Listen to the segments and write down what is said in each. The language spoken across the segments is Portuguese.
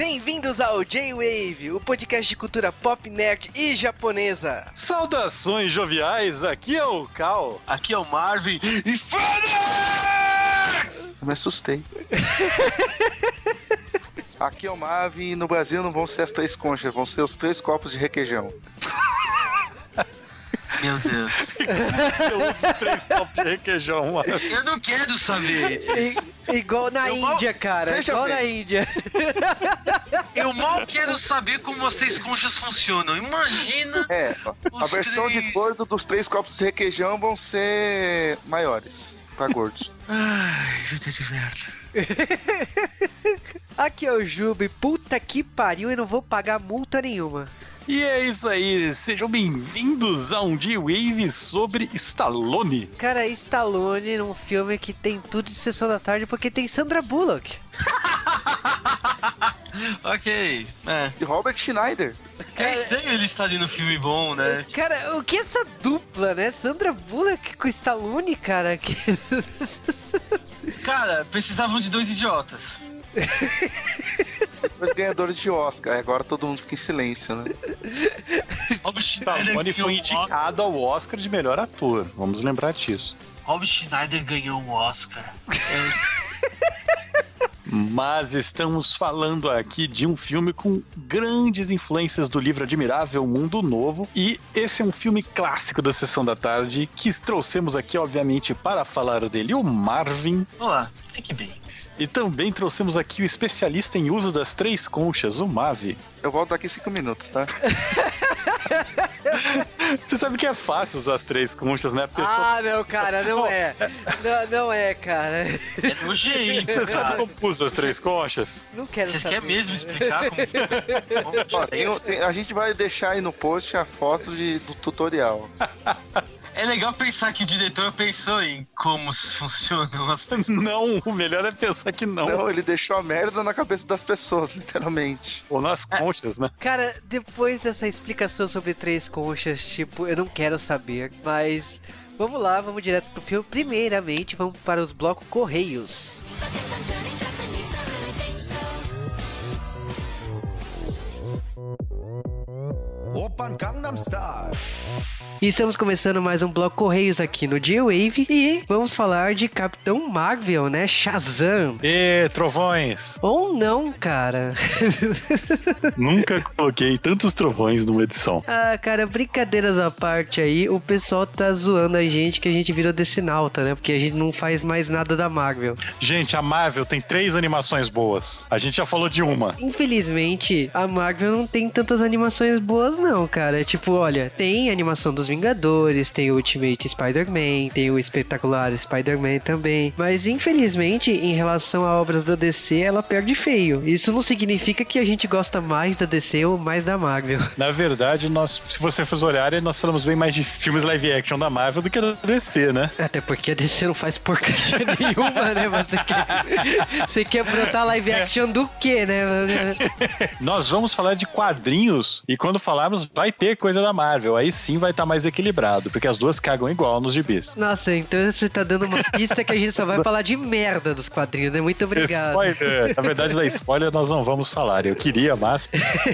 Bem-vindos ao J-Wave, o podcast de cultura pop, nerd e japonesa. Saudações joviais, aqui é o Cal. Aqui é o Marvin e Fênix! Eu me assustei. Aqui é o Marvin e no Brasil não vão ser as três conchas, vão ser os três copos de requeijão. Meu Deus. Você usa três copos de requeijão, mano. Eu não quero saber. I- igual na Eu mal- Índia, cara. Veja igual bem. na Índia. Eu mal quero saber como as três conchas funcionam. Imagina. É, a versão três. de gordo dos três copos de requeijão vão ser maiores, pra gordos. Ai, vida de merda. Aqui é o Jube. Puta que pariu, eu não vou pagar multa nenhuma. E é isso aí, sejam bem-vindos a um J-Wave sobre Stallone. Cara, Stallone num filme que tem tudo de sessão da tarde porque tem Sandra Bullock. Ok. É. E Robert Schneider. É estranho ele estar ali no filme bom, né? Cara, o que é essa dupla, né? Sandra Bullock com Stallone, cara. Que... Cara, precisavam de dois idiotas. Dois ganhadores de Oscar. Agora todo mundo fica em silêncio, né? Rob Schneider Stallone foi indicado ao Oscar de melhor ator, vamos lembrar disso. Rob Schneider ganhou um Oscar. Mas estamos falando aqui de um filme com grandes influências do livro Admirável Mundo Novo. E esse é um filme clássico da Sessão da Tarde que trouxemos aqui, obviamente, para falar dele, o Marvin. Olá, fique bem. E também trouxemos aqui o especialista em uso das três conchas, o Mavi. Eu volto daqui cinco minutos, tá? Você sabe que é fácil usar as três conchas, né? Porque Ah, não, cara, não é. Não, não é, cara. É nojento, Você sabe como usa as três conchas? Não quero Você saber. quer mesmo explicar como Ó, tem- tem- a gente vai deixar aí no post a foto de- do tutorial. É legal pensar que o diretor pensou em como funcionam as três Não, o melhor é pensar que não. Não, ele deixou a merda na cabeça das pessoas, literalmente. Ou nas conchas, né? Cara, depois dessa explicação sobre três conchas, tipo, eu não quero saber, mas vamos lá, vamos direto pro filme. Primeiramente, vamos para os blocos Correios. Opern Gangnam Style. E estamos começando mais um bloco Correios aqui no G-Wave e vamos falar de Capitão Marvel, né? Shazam. E trovões. Ou não, cara. Nunca coloquei tantos trovões numa edição. ah, cara, brincadeiras à parte aí, o pessoal tá zoando a gente que a gente virou decinalta, né? Porque a gente não faz mais nada da Marvel. Gente, a Marvel tem três animações boas. A gente já falou de uma. Infelizmente, a Marvel não tem tantas animações boas, não, cara. Tipo, olha, tem animação dos Vingadores, tem o Ultimate Spider-Man, tem o espetacular Spider-Man também. Mas, infelizmente, em relação a obras da DC, ela perde feio. Isso não significa que a gente gosta mais da DC ou mais da Marvel. Na verdade, nós, se você for olhar, nós falamos bem mais de filmes live action da Marvel do que da DC, né? Até porque a DC não faz porcaria nenhuma, né? Você quer, você quer brotar live action do quê, né? Nós vamos falar de quadrinhos e quando falarmos, vai ter coisa da Marvel. Aí sim vai estar mais equilibrado, porque as duas cagam igual nos gibis. Nossa, então você tá dando uma pista que a gente só vai falar de merda dos quadrinhos, né? Muito obrigado. Spoiler. Na verdade, da spoiler nós não vamos falar. Eu queria, mas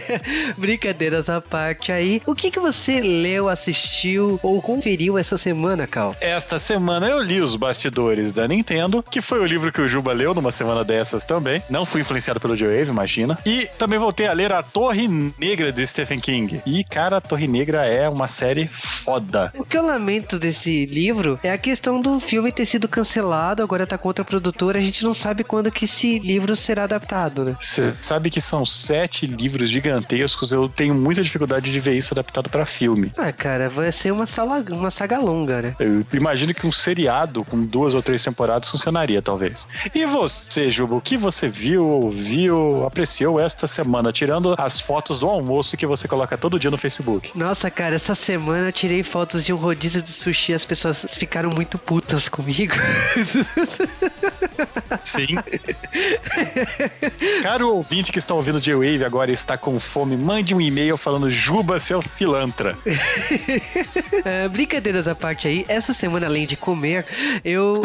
Brincadeiras à parte aí. O que que você leu, assistiu ou conferiu essa semana, Cal? esta semana eu li os bastidores da Nintendo, que foi o livro que o Juba leu numa semana dessas também. Não fui influenciado pelo Joe Wave, imagina. E também voltei a ler A Torre Negra de Stephen King. E, cara, A Torre Negra é uma série foda. O que eu lamento desse livro é a questão do filme ter sido cancelado, agora tá contra a produtora, a gente não sabe quando que esse livro será adaptado, né? Você sabe que são sete livros gigantescos, eu tenho muita dificuldade de ver isso adaptado pra filme. Ah, cara, vai ser uma, sala, uma saga longa, né? Eu imagino que um seriado com duas ou três temporadas funcionaria, talvez. E você, Juba, o que você viu, ouviu, apreciou esta semana, tirando as fotos do almoço que você coloca todo dia no Facebook? Nossa, cara, essa semana eu tirei fotos de um rodízio de sushi as pessoas ficaram muito putas comigo. Sim. Caro ouvinte que está ouvindo J-Wave agora e está com fome, mande um e-mail falando Juba, seu pilantra. É, brincadeiras à parte aí, essa semana, além de comer, eu,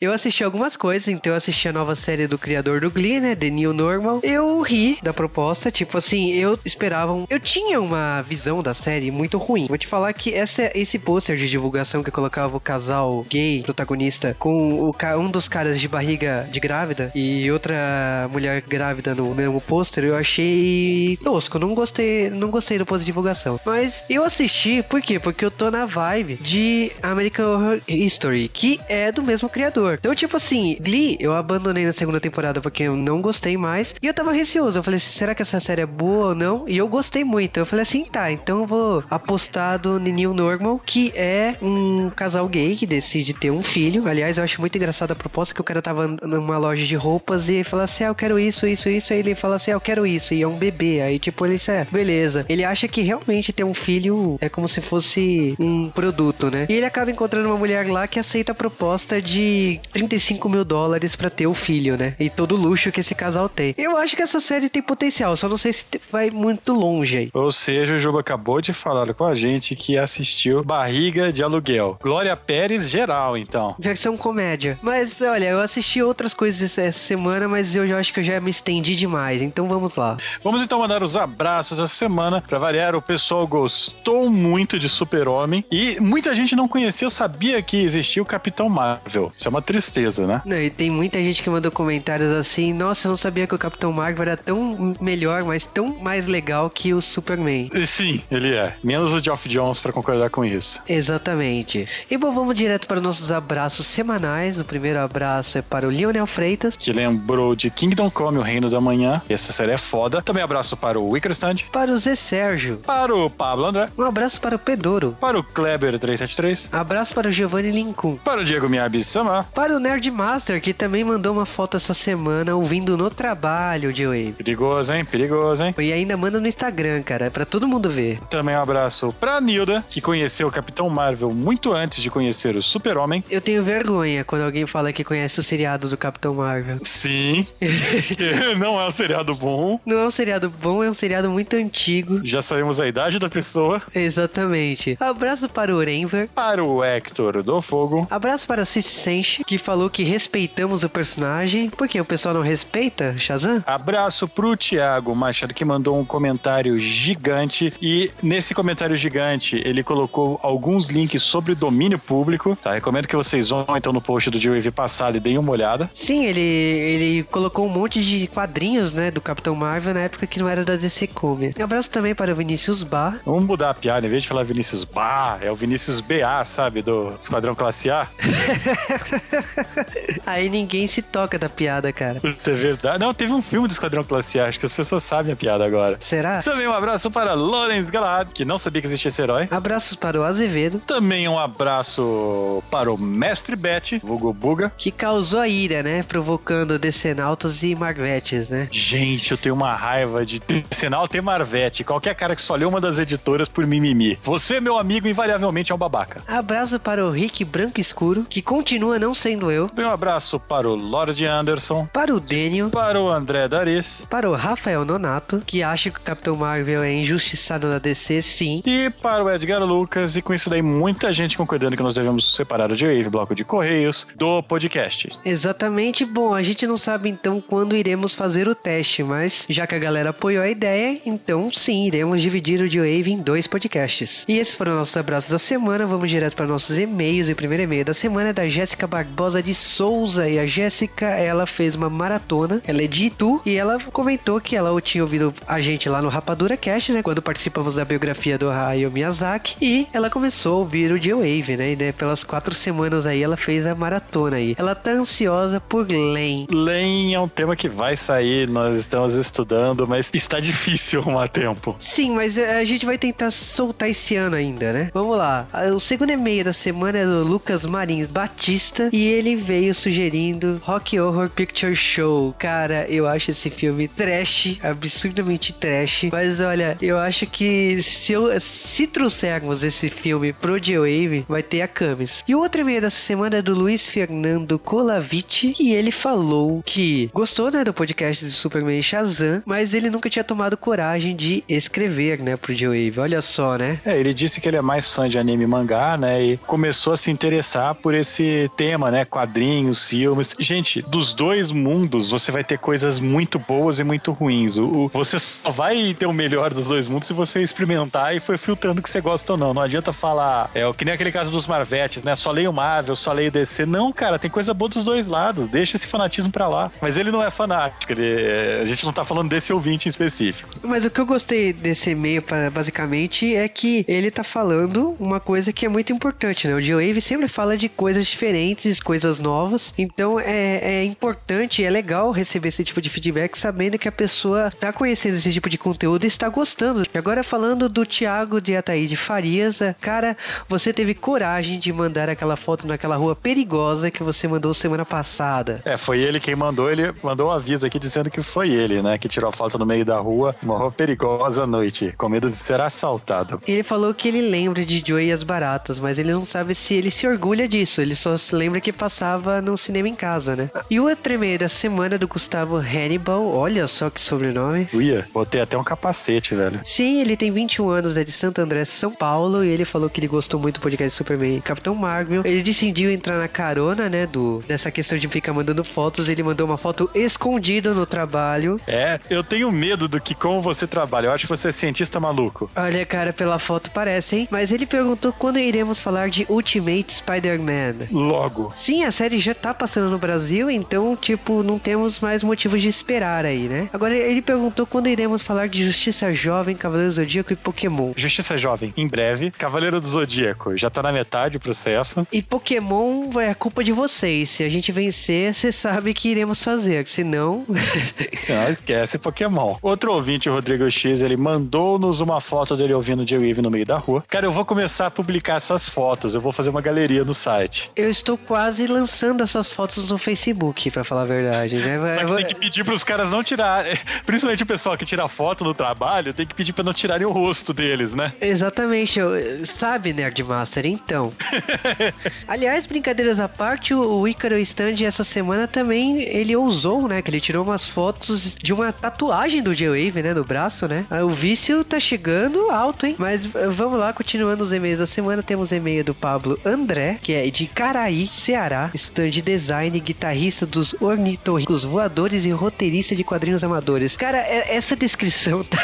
eu assisti algumas coisas. Então, eu assisti a nova série do criador do Glee, né? The New Normal. Eu ri da proposta, tipo assim, eu esperava. um- Eu tinha uma visão da série muito ruim. Vou te falar que essa, esse pôster de divulgação que colocava o casal gay protagonista com o, um dos caras de barriga de grávida e outra mulher grávida no mesmo pôster, eu achei tosco. Não gostei, não gostei do pôster de divulgação. Mas eu assisti, por quê? Porque eu tô na vibe de American Horror History, que é do mesmo criador. Então, tipo assim, Glee, eu abandonei na segunda temporada porque eu não gostei mais. E eu tava receoso. Eu falei assim, será que essa série é boa ou não? E eu gostei muito. Eu falei assim, tá, então eu vou apostar do New Normal, que é um casal gay que decide ter um filho. Aliás, eu acho muito engraçada a proposta que o cara tava numa loja de roupas e fala assim, ah, eu quero isso, isso, isso. Aí ele fala assim, ah, eu quero isso. E é um bebê. Aí, tipo, ele disse, é, beleza. Ele acha que realmente ter um filho é como se fosse um produto, né? E ele acaba encontrando uma mulher lá que aceita a proposta de 35 mil dólares pra ter o filho, né? E todo o luxo que esse casal tem. Eu acho que essa série tem potencial, só não sei se vai muito longe aí. Ou seja, o Juba acabou de falar com a gente que assistiu Barriga de Aluguel. Glória Pérez geral, então. Versão comédia. Mas olha, eu assisti outras coisas essa semana, mas eu já acho que eu já me estendi demais. Então vamos lá. Vamos então mandar os abraços essa semana. Pra variar, o pessoal gostou muito de Super-Homem e muita gente não conhecia, eu sabia que existia o Capitão Marvel. Isso é uma tristeza, né? Não, e tem muita gente que mandou comentários assim: Nossa, eu não sabia que o Capitão Marvel era tão melhor, mas tão mais legal que o Superman. E Sim, ele é. Menos o Geoff Jones pra concordar com isso. Exatamente. E bom, vamos direto para os nossos abraços semanais. O primeiro abraço é para o Lionel Freitas, Que lembrou de Kingdom Come, o Reino da Manhã. Essa série é foda. Também abraço para o Wickerstand, para o Zé Sérgio, para o Pablo André, um abraço para o Pedoro, para o Kleber373, abraço para o Giovanni Lincum, para o Diego Miyabi Sama. para o Nerd Master, que também mandou uma foto essa semana ouvindo no trabalho de Wave. Perigoso, hein? Perigoso, hein? E ainda manda no Instagram, cara, é pra todo mundo ver. Também um abraço pra Nilda, que conheceu o Capitão Marvel muito antes de conhecer o Super-Homem. Eu tenho vergonha quando alguém fala que conhece o seriado do Capitão Marvel. Sim, não é um seriado bom. Não é um seriado bom, é um seriado muito antigo. Já sabemos a idade da pessoa. Exatamente. Abraço para o Renver. Para o Hector do Fogo. Abraço para a Cici Senshi, que falou que respeitamos o personagem. Por que o pessoal não respeita, Shazam? Abraço pro Thiago Machado, que mandou um comentário gigante. E nesse comentário gigante, ele colocou alguns links sobre domínio público. Tá? Recomendo que vocês vão então no post do G-Wave passado e deem uma olhada. Sim, ele, ele colocou um monte de quadrinhos, né, do Capitão Marvel na época que não era da DC Comics. Abraço também para o Vinícius Bar. Vamos mudar a piada, em vez de falar Vinícius Bar, é o Vinícius BA, sabe? Do Esquadrão Classe A. Aí ninguém se toca da piada, cara. É verdade. Não, teve um filme do Esquadrão Classe A, acho que as pessoas sabem a piada agora. Será? Também um abraço para Lawrence Galahad, que não sabia que existia esse herói. Abraços para o Azevedo, Também um abraço para o Mestre Bet, vulgo Buga. que causou a ira, né, provocando Decenautas e Marvetes, né? Gente, eu tenho uma raiva de Senal ter Marvete. Qualquer cara que só leu uma das editoras por mimimi. Você, meu amigo, invariavelmente é um babaca. Abraço para o Rick Branco Escuro, que continua não sendo eu. Um abraço para o Lord Anderson, Para o Daniel. para o André Daris Para o Rafael Nonato, que acha que o Capitão Marvel é injustiçado na DC, sim. e para o Edgar Lucas. E com isso daí, muita gente concordando que nós devemos separar o J-Wave, bloco de correios, do podcast. Exatamente. Bom, a gente não sabe então quando iremos fazer o teste, mas já que a galera apoiou a ideia, então sim, iremos dividir o G-Wave em dois podcasts. E esses foram nossos abraços da semana. Vamos direto para nossos e-mails. E o primeiro e-mail da semana é da Jéssica Barbosa de Souza. E a Jéssica, ela fez uma maratona. Ela é de Itu e ela comentou que ela tinha ouvido a gente lá no Rapadura Cast, né? Quando participamos da biografia do Hayao Miyazaki. E ela começou a ouvir o G-Wave, né? E né, pelas quatro semanas aí ela fez a maratona aí. Ela tá ansiosa por Len. Len é um tema que vai sair, nós estamos estudando, mas está difícil arrumar tempo. Sim, mas eh, a gente vai tentar soltar esse ano ainda, né? Vamos lá. Ah, O segundo e-mail da semana é do Lucas Marins Batista e ele veio sugerindo Rock Horror Picture Show. Cara, eu acho esse filme trash, absurdamente trash. Mas olha, eu acho que se, eu, se trouxermos esse filme pro G-Wave, vai ter a Camis. E o outro e-mail dessa semana é do Luiz Fernando Colaviti e ele falou que gostou, né, do podcast do Superman Shazam, mas ele nunca tinha tomado coragem de escrever, né, pro J-Wave. Olha só, né? É, ele disse que ele é mais fã de anime e mangá, né? E começou a se interessar por esse tema, né? Quadrinhos, filmes. Gente, dos dois mundos, você vai ter coisas muito boas e muito ruins. O, o- você só vai ter o melhor dos dois mundos se você experimentar e for filtrando que você gosta ou não. Não adianta falar, é o que nem aquele caso dos Marvetes, né? Só leio Marvel, só leio DC. Não, cara, tem coisa boa dos dois lados. Deixa esse fanatismo pra lá. Mas ele não é fanático. Ele, a gente não tá falando desse ouvinte em específico. Mas o que eu gostei desse e-mail, basicamente, é que ele tá falando uma coisa que é muito importante, né? O J-Wave sempre fala de coisas diferentes, coisas novas. Então é, é importante, é legal receber esse tipo de feedback, sabendo que a pessoa tá conhecendo esse tipo de conteúdo e está gostando. E agora falando do Thiago de Ataíde Farias, é, cara, você teve coragem de mandar aquela foto naquela rua perigosa que você mandou semana passada. É, foi ele quem mandou, ele mandou um aviso aqui dizendo que foi ele, né? Que tirou a foto no meio da rua, uma rua perigosa à noite, com medo de ser assaltado. Ele falou que ele lembra de Joey e as Baratas, mas ele não sabe se ele se orgulha disso. Ele só se lembra que passava no cinema em casa, né? E o e-mail da semana do Gustavo Hannibal. Olha só que sobrenome. Uia, botei até um capacete, velho. Sim, ele tem 21 anos, é de Santo André, São Paulo, e ele falou que ele gostou muito do podcast Superman e Capitão Marvel. Ele decidiu entrar na carona, né, do dessa questão de ficar mandando fotos. Ele mandou uma foto escondida no trabalho. É, eu tenho medo do que como você trabalha. Eu acho que você é cientista maluco. Olha, cara, pela foto parece, hein? Mas ele perguntou quando iremos falar de Ultimate Spider-Man. Logo. Sim, a série já tá passando no Brasil, então, tipo, não temos mais motivos de esperar aí, né? Agora, ele perguntou quando iremos falar de Justiça Jovem, Cavaleiro do Zodíaco e Pokémon. Justiça Jovem, em breve. Cavaleiro do Zodíaco, já tá na metade o processo. E Pokémon é culpa de vocês. Se a gente vencer, você sabe que iremos fazer. Se não. Senão esquece Pokémon. Outro ouvinte, o Rodrigo X, ele mandou-nos uma foto dele ouvindo J-Wave no meio da rua. Cara, eu vou começar a publicar essas fotos. Eu vou fazer uma galeria no site. Eu estou quase lançando essas fotos no Facebook, pra falar a verdade, né? Só que tem que pedir pros caras não tirarem. Principalmente o pessoal que tira foto no trabalho, tem que pedir pra não tirarem o rosto deles, né? Exatamente, eu- sabe, Nerdmaster? Então. Aliás, brincadeiras à parte, o o Icaro Stand essa semana também ele ousou, né? Que ele tirou umas fotos de uma tatuagem do J-Wave, né? No braço, né? Ah, O vício tá chegando alto, hein? Mas vamos lá, continuando os e-mails da semana, temos e-mail do Pablo André, que é de Caraí, Ceará, stand design, guitarrista dos ornitorrincos voadores e roteirista de quadrinhos amadores. Cara, essa descrição tá.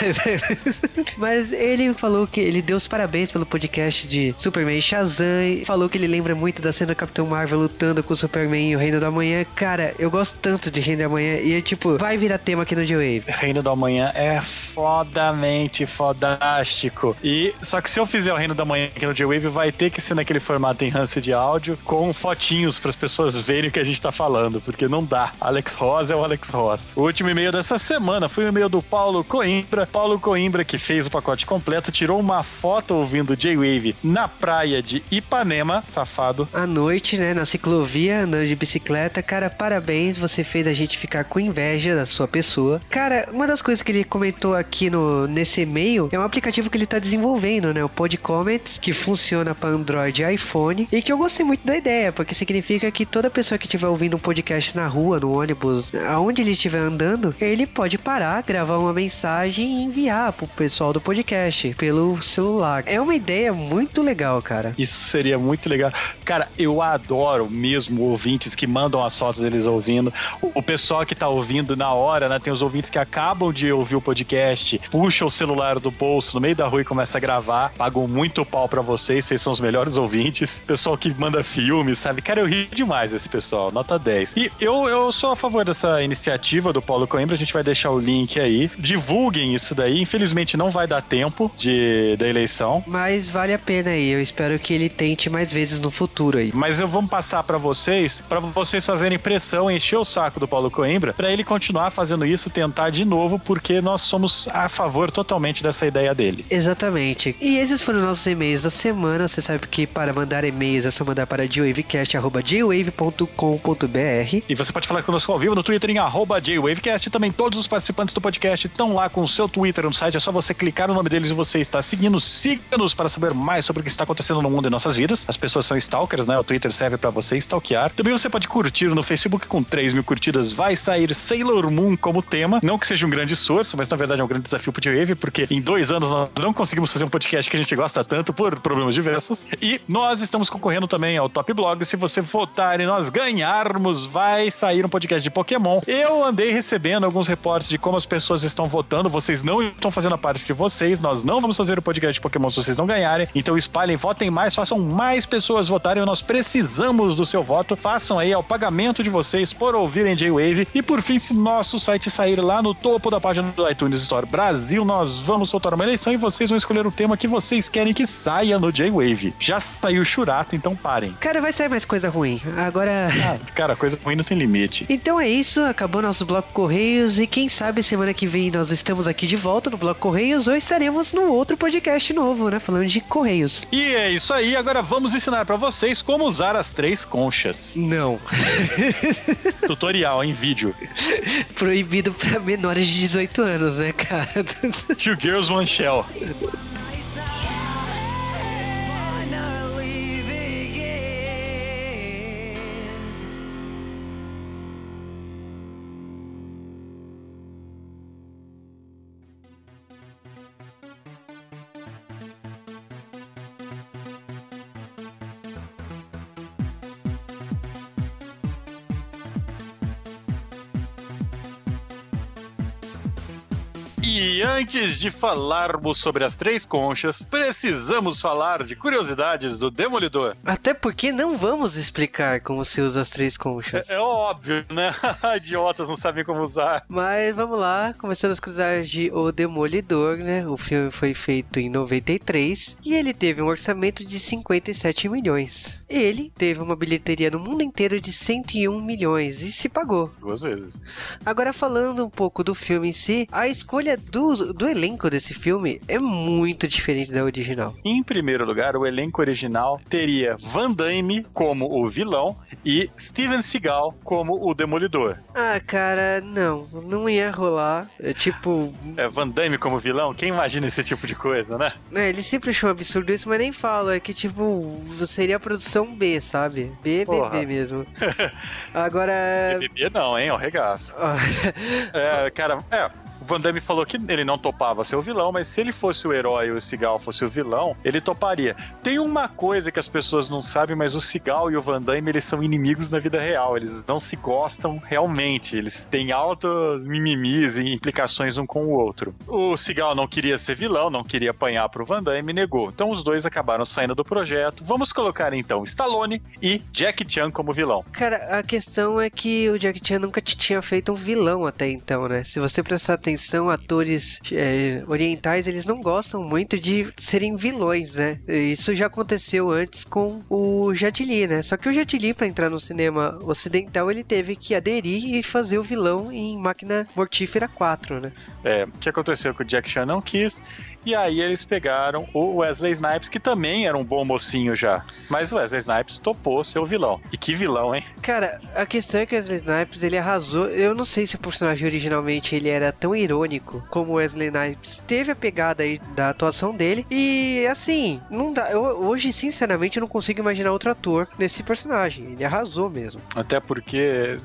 Mas ele falou que ele deu os parabéns pelo podcast de Superman e Shazam. e Falou que ele lembra muito da cena do Capitão Marvel lutando com o Superman e o Reino da Manhã. Cara, eu gosto tanto de Reino da Manhã. E é tipo, vai virar tema aqui no J-Wave. Reino da Manhã é fodamente fodástico. E só que se eu fizer o Reino da Manhã aqui no J-Wave, vai ter que ser naquele formato enhance de áudio com fotinhos para as pessoas verem o que a gente tá falando, porque não dá. Alex Ross é o Alex Ross. O último e-mail dessa semana foi o e-mail do Paulo Coimbra. Paulo Coimbra, que fez o pacote completo, tirou uma foto ouvindo J-Wave na praia de Ipanema, safado. À noite, né, na ciclovia, andando de bicicleta. Cara, parabéns, você fez a gente ficar com inveja da sua pessoa. Cara, uma das coisas que ele comentou aqui no, nesse e-mail é um aplicativo que ele tá desenvolvendo, né, o Pod Comments, que funciona para Android e iPhone. E que eu gostei muito da ideia, porque significa que toda pessoa que estiver ouvindo um podcast na rua, no ônibus, aonde ele estiver andando, ele pode parar, gravar uma mensagem e enviar pro pessoal do podcast pelo celular. É uma ideia muito legal, cara. Isso seria muito legal. Cara, eu adoro mesmo ouvintes que mandam as fotos deles ouvindo. O, pessoal que tá ouvindo na hora, né? Tem os ouvintes que acabam de ouvir o podcast, puxa o celular do bolso no meio da rua e começa a gravar. Pagam muito pau pra vocês, vocês são os melhores ouvintes. Pessoal que manda filmes, sabe? Cara, eu ri demais desse pessoal, nota 10. E eu, eu sou a favor dessa iniciativa do Paulo Coimbra, a gente vai deixar o link aí. Divulguem isso daí. Infelizmente não vai dar tempo de, da eleição. Mas vale a pena aí. Eu espero que ele tente mais vezes no futuro aí. Mas eu vou passar pra vocês, pra vocês fazerem pressão, encher o saco do Paulo Coimbra, pra ele continuar fazendo isso, tentar de novo, porque nós somos a favor totalmente dessa ideia dele. Exatamente. E esses foram nossos e-mails da semana. Você sabe que para mandar e-mails é só mandar para jwavecast.jwave.com.br. E você pode falar conosco ao vivo no Twitter em arroba JWavecast. Também todos os participantes do podcast estão lá com o seu Twitter no site. É só você clicar no nome deles e você está seguindo. Siga-nos para saber mais sobre o que está acontecendo no mundo e nossas vidas. As pessoas são stalkers, né? O Twitter serve para você stalkear. Também você pode curtir no Facebook com 3 mil curtidas. Vai sair Sailor Moon como tema. Não que seja um grande esforço, mas na verdade é um grande desafio pro J-Wave, porque em dois anos nós não conseguimos fazer um podcast que a gente gosta tanto por problemas diversos. E nós estamos concorrendo também ao Top Blog. Se você votar e nós ganharmos, vai sair um podcast de Pokémon. Eu andei recebendo alguns reportes de como as pessoas estão votando. Vocês não estão fazendo a parte de vocês. Nós não vamos fazer o podcast de Pokémon se vocês não ganharem. Então espalhem, votem mais, façam mais pessoas votarem. Nós precisamos do seu voto. Façam aí ao pagamento de vocês por ouvirem J-Wave. E por fim, se nosso site sair lá no topo da página do iTunes Store Brasil, nós vamos soltar uma eleição e vocês vão escolher o tema que vocês querem que saia no J-Wave. Já saiu Churato, então parem. Cara, vai sair mais coisa ruim. Agora. Ah, cara, coisa ruim não tem limite. Então é isso, acabou nosso Bloco Correios e quem sabe semana que vem nós estamos aqui de volta no Bloco Correios ou estaremos no outro podcast novo, né? Falando de Correios. E é isso aí, agora vamos ensinar pra vocês como usar as três conchas. Não. Tutorial em vídeo. Proibido pra menores de 18 anos, né, cara? Two Girls One Shell. Antes de falarmos sobre as três conchas, precisamos falar de curiosidades do Demolidor. Até porque não vamos explicar como se usa as três conchas. É, é óbvio, né? Idiotas não sabem como usar. Mas vamos lá, começando as curiosidades de O Demolidor, né? O filme foi feito em 93 e ele teve um orçamento de 57 milhões. Ele teve uma bilheteria no mundo inteiro de 101 milhões e se pagou. Duas vezes. Agora falando um pouco do filme em si, a escolha do, do elenco desse filme é muito diferente da original. Em primeiro lugar, o elenco original teria Van Damme como o vilão e Steven Seagal como o Demolidor. Ah, cara, não, não ia rolar. É tipo, É, Van Damme como vilão? Quem imagina esse tipo de coisa, né? É, ele sempre achou absurdo isso, mas nem fala. É que, tipo, seria a produção B, sabe? B, B, Porra. Mesmo. Agora. BBB não, hein? É um regaço. É, cara, é. O Van Damme falou que ele não topava ser o vilão, mas se ele fosse o herói e o Seagal fosse o vilão, ele toparia. Tem uma coisa que as pessoas não sabem, mas o Seagal e o Van Damme, eles são inimigos na vida real. Eles não se gostam realmente. Eles têm altos mimimis e implicações um com o outro. O Seagal não queria ser vilão, não queria apanhar pro Van Damme negou. Então os dois acabaram saindo do projeto. Vamos colocar então Stallone e Jack Chan como vilão. Cara, a questão é que o Jack Chan nunca te tinha feito um vilão até então, né? Se você prestar atenção, atores é, orientais, eles não gostam muito de serem vilões, né? Isso já aconteceu antes com o Jet Li, né? Só que o Jet Li, pra entrar no cinema ocidental, ele teve que aderir e fazer o vilão em Máquina Mortífera 4, né? É, o que aconteceu que o Jack Chan não quis, e aí eles pegaram o Wesley Snipes, que também era um bom mocinho já. Mas o Wesley Snipes topou ser o vilão. E que vilão, hein? Cara, a questão é que o Wesley Snipes, ele arrasou. Eu não sei se o personagem originalmente ele era tão irônico como o Wesley Snipes. Teve a pegada aí da atuação dele. E assim, não dá. Eu, hoje, sinceramente, eu não consigo imaginar outro ator nesse personagem. Ele arrasou mesmo. Até porque,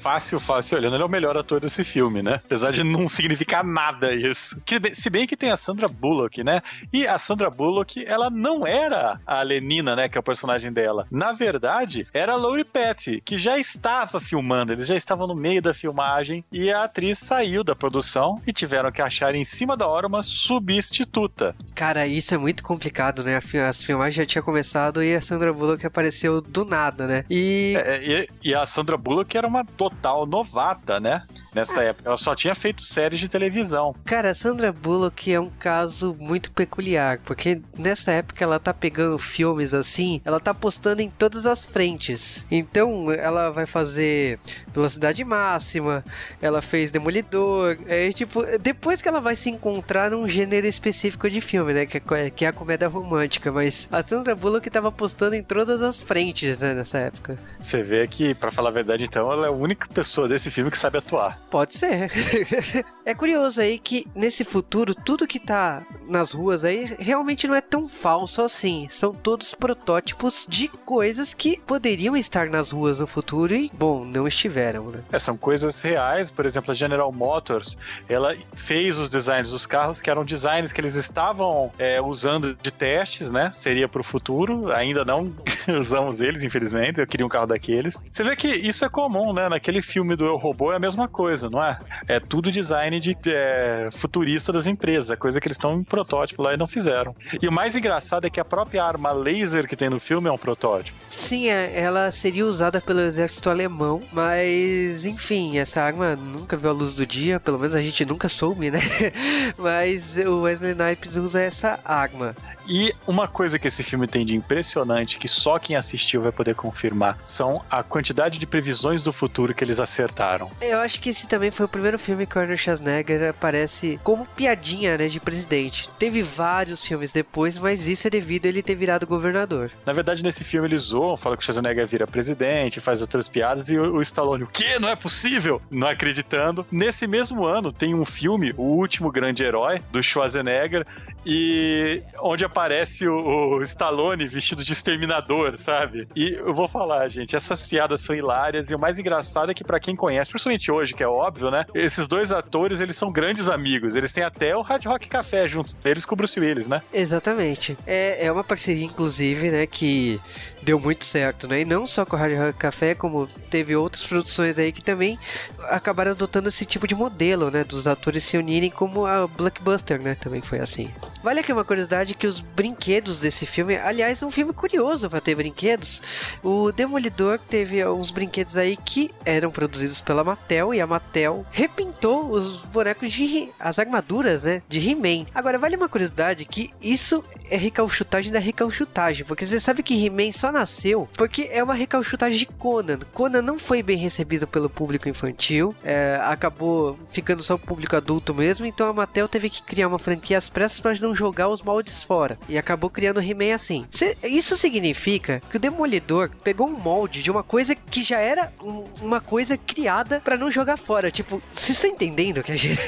fácil, fácil olhando, ele é o melhor ator desse filme, né? Apesar de não significar nada isso. Que, se bem que tem a Sandra Bullock, né? E a Sandra Bullock, ela não era a Lenina, né? Que é o personagem dela. Na verdade, era a Lori Petty, que já estava filmando. Eles já estavam no meio da filmagem e a atriz saiu da produção e tiveram que achar em cima da hora uma substituta. Cara, isso é muito complicado, né? As filmagens já tinha começado e a Sandra Bullock apareceu do nada, né? E. É, e, e a Sandra Bullock era uma total novata, né? Nessa época. Ela só tinha feito séries de televisão. Cara, a Sandra Bullock é um caso muito peculiar, porque nessa época ela tá pegando filmes assim, ela tá postando em todas as frentes. Então, ela vai fazer Velocidade Máxima, ela fez Demolidor, é tipo, depois que ela vai se encontrar num gênero específico de filme, né, que é, que é a comédia romântica, mas a Sandra Bullock tava postando em todas as frentes, né, nessa época. Você vê que, pra falar a verdade, então, ela é a única pessoa desse filme que sabe atuar. Pode ser. é curioso aí que nesse futuro, tudo que tá nas ruas aí realmente não é tão falso assim. São todos protótipos de coisas que poderiam estar nas ruas no futuro e, bom, não estiveram, né? É, são coisas reais, por exemplo, a General Motors, ela fez os designs dos carros que eram designs que eles estavam é, usando de testes, né? Seria pro futuro, ainda não usamos eles, infelizmente, eu queria um carro daqueles. Você vê que isso é comum, né? Naquele filme do Eu Robô é a mesma coisa, não é? É tudo design de é, futurista das empresas, é coisa que eles estão em protótipo lá e não fizeram. E o mais engraçado é que a própria arma laser que tem no filme é um protótipo. Sim, é, ela seria usada pelo exército alemão, mas enfim, essa arma nunca viu a luz do dia, pelo menos a gente nunca soube, né? mas o Wesley Snipes usa essa arma. E uma coisa que esse filme tem de impressionante, que só quem assistiu vai poder confirmar, são a quantidade de previsões do futuro que eles acertaram. Eu acho que esse também foi o primeiro filme que o Arnold Schwarzenegger aparece como piadinha, né, de presidente. Teve vários filmes depois, mas isso é devido a ele ter virado governador. Na verdade, nesse filme eles zoam, falam que o Schwarzenegger vira presidente, faz outras piadas, e o, Stallone, o quê? Não é possível? Não acreditando. Nesse mesmo ano, tem um filme, O Último Grande Herói, do Schwarzenegger, e onde aparece o, o, Stallone vestido de exterminador, sabe? E eu vou falar, gente, essas piadas são hilárias e o mais engraçado é que para quem conhece, principalmente hoje, que é óbvio, né? Esses dois atores, eles são grandes amigos. Eles têm até o Hard Rock Café junto deles com o Bruce Willis, né? Exatamente. É, é uma parceria, inclusive, né, que deu muito certo, né? E não só com o Hard Rock Café, como teve outras produções aí que também acabaram adotando esse tipo de modelo, né? Dos atores se unirem como a Blockbuster, né? Também foi assim. Vale aqui uma curiosidade que os brinquedos desse filme, aliás, é um filme curioso para ter brinquedos. O Demolidor teve uns brinquedos aí que eram produzidos pela Mattel e a Mattel repintou os bonecos de as armaduras, né, de He-Man. Agora vale uma curiosidade que isso é recalchutagem da recalchutagem, porque você sabe que He-Man só nasceu porque é uma recalchutagem de Conan. Conan não foi bem recebido pelo público infantil, é, acabou ficando só o público adulto mesmo, então a Mattel teve que criar uma franquia às pressas para não jogar os moldes fora. E acabou criando o He-Man assim. Isso significa que o Demolidor pegou um molde de uma coisa que já era um, uma coisa criada para não jogar fora. Tipo, vocês estão entendendo que a gente.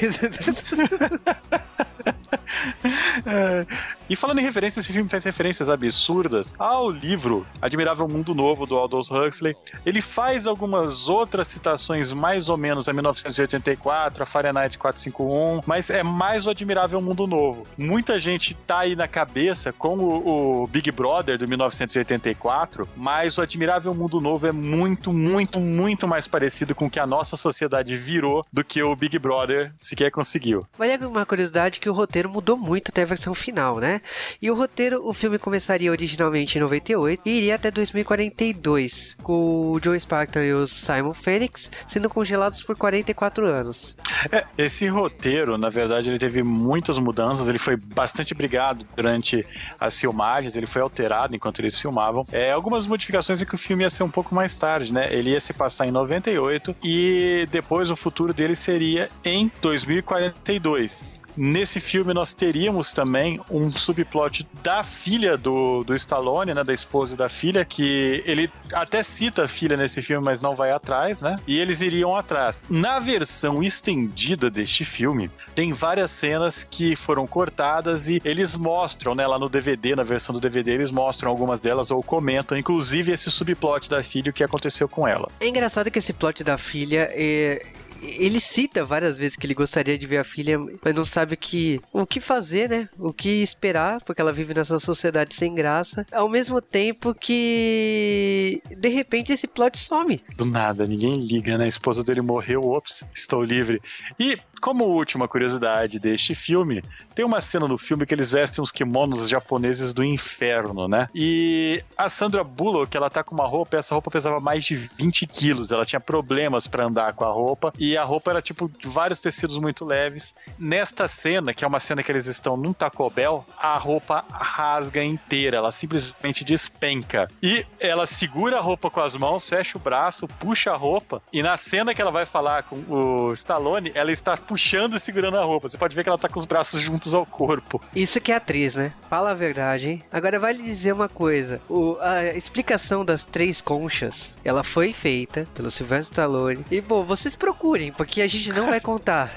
é. E falando em referência, esse filme faz referências absurdas ao livro Admirável Mundo Novo do Aldous Huxley. Ele faz algumas outras citações mais ou menos a 1984, a Fahrenheit 451, mas é mais o Admirável Mundo Novo. Muita gente tá aí na cabeça com o, o Big Brother do 1984, mas o Admirável Mundo Novo é muito, muito, muito mais parecido com o que a nossa sociedade virou do que o Big Brother sequer conseguiu. Olha uma curiosidade que o roteiro mudou muito até a versão final, né? E o roteiro, o filme começaria originalmente em 98 e iria até 2042, com o Joe Spartan e o Simon Phoenix sendo congelados por 44 anos. É, esse roteiro, na verdade, ele teve muitas mudanças, ele foi bastante brigado durante as filmagens, ele foi alterado enquanto eles filmavam. É, algumas modificações é que o filme ia ser um pouco mais tarde, né? Ele ia se passar em 98 e depois o futuro dele seria em 2042. Nesse filme nós teríamos também um subplot da filha do, do Stallone, né, da esposa da filha, que ele até cita a filha nesse filme, mas não vai atrás, né? E eles iriam atrás. Na versão estendida deste filme, tem várias cenas que foram cortadas e eles mostram, né, lá no DVD, na versão do DVD, eles mostram algumas delas ou comentam, inclusive esse subplot da filha, o que aconteceu com ela. É engraçado que esse plot da filha é ele cita várias vezes que ele gostaria de ver a filha, mas não sabe o que, o que fazer, né? O que esperar, porque ela vive nessa sociedade sem graça. Ao mesmo tempo que de repente esse plot some. Do nada, ninguém liga, né? A esposa dele morreu, ops, estou livre. E como última curiosidade deste filme, tem uma cena no filme que eles vestem uns kimonos japoneses do inferno, né? E a Sandra Bullock, ela tá com uma roupa, essa roupa pesava mais de 20 quilos, ela tinha problemas para andar com a roupa, e a roupa era tipo de vários tecidos muito leves. Nesta cena, que é uma cena que eles estão num Taco Bell, a roupa rasga inteira, ela simplesmente despenca. E ela segura a roupa com as mãos, fecha o braço, puxa a roupa, e na cena que ela vai falar com o Stallone, ela está puxando e segurando a roupa. Você pode ver que ela tá com os braços juntos ao corpo. Isso que é atriz, né? Fala a verdade, hein? Agora vale dizer uma coisa: o, a explicação das três conchas ela foi feita pelo Sylvester Stallone. E bom, vocês procurem procurem, porque a gente não vai contar.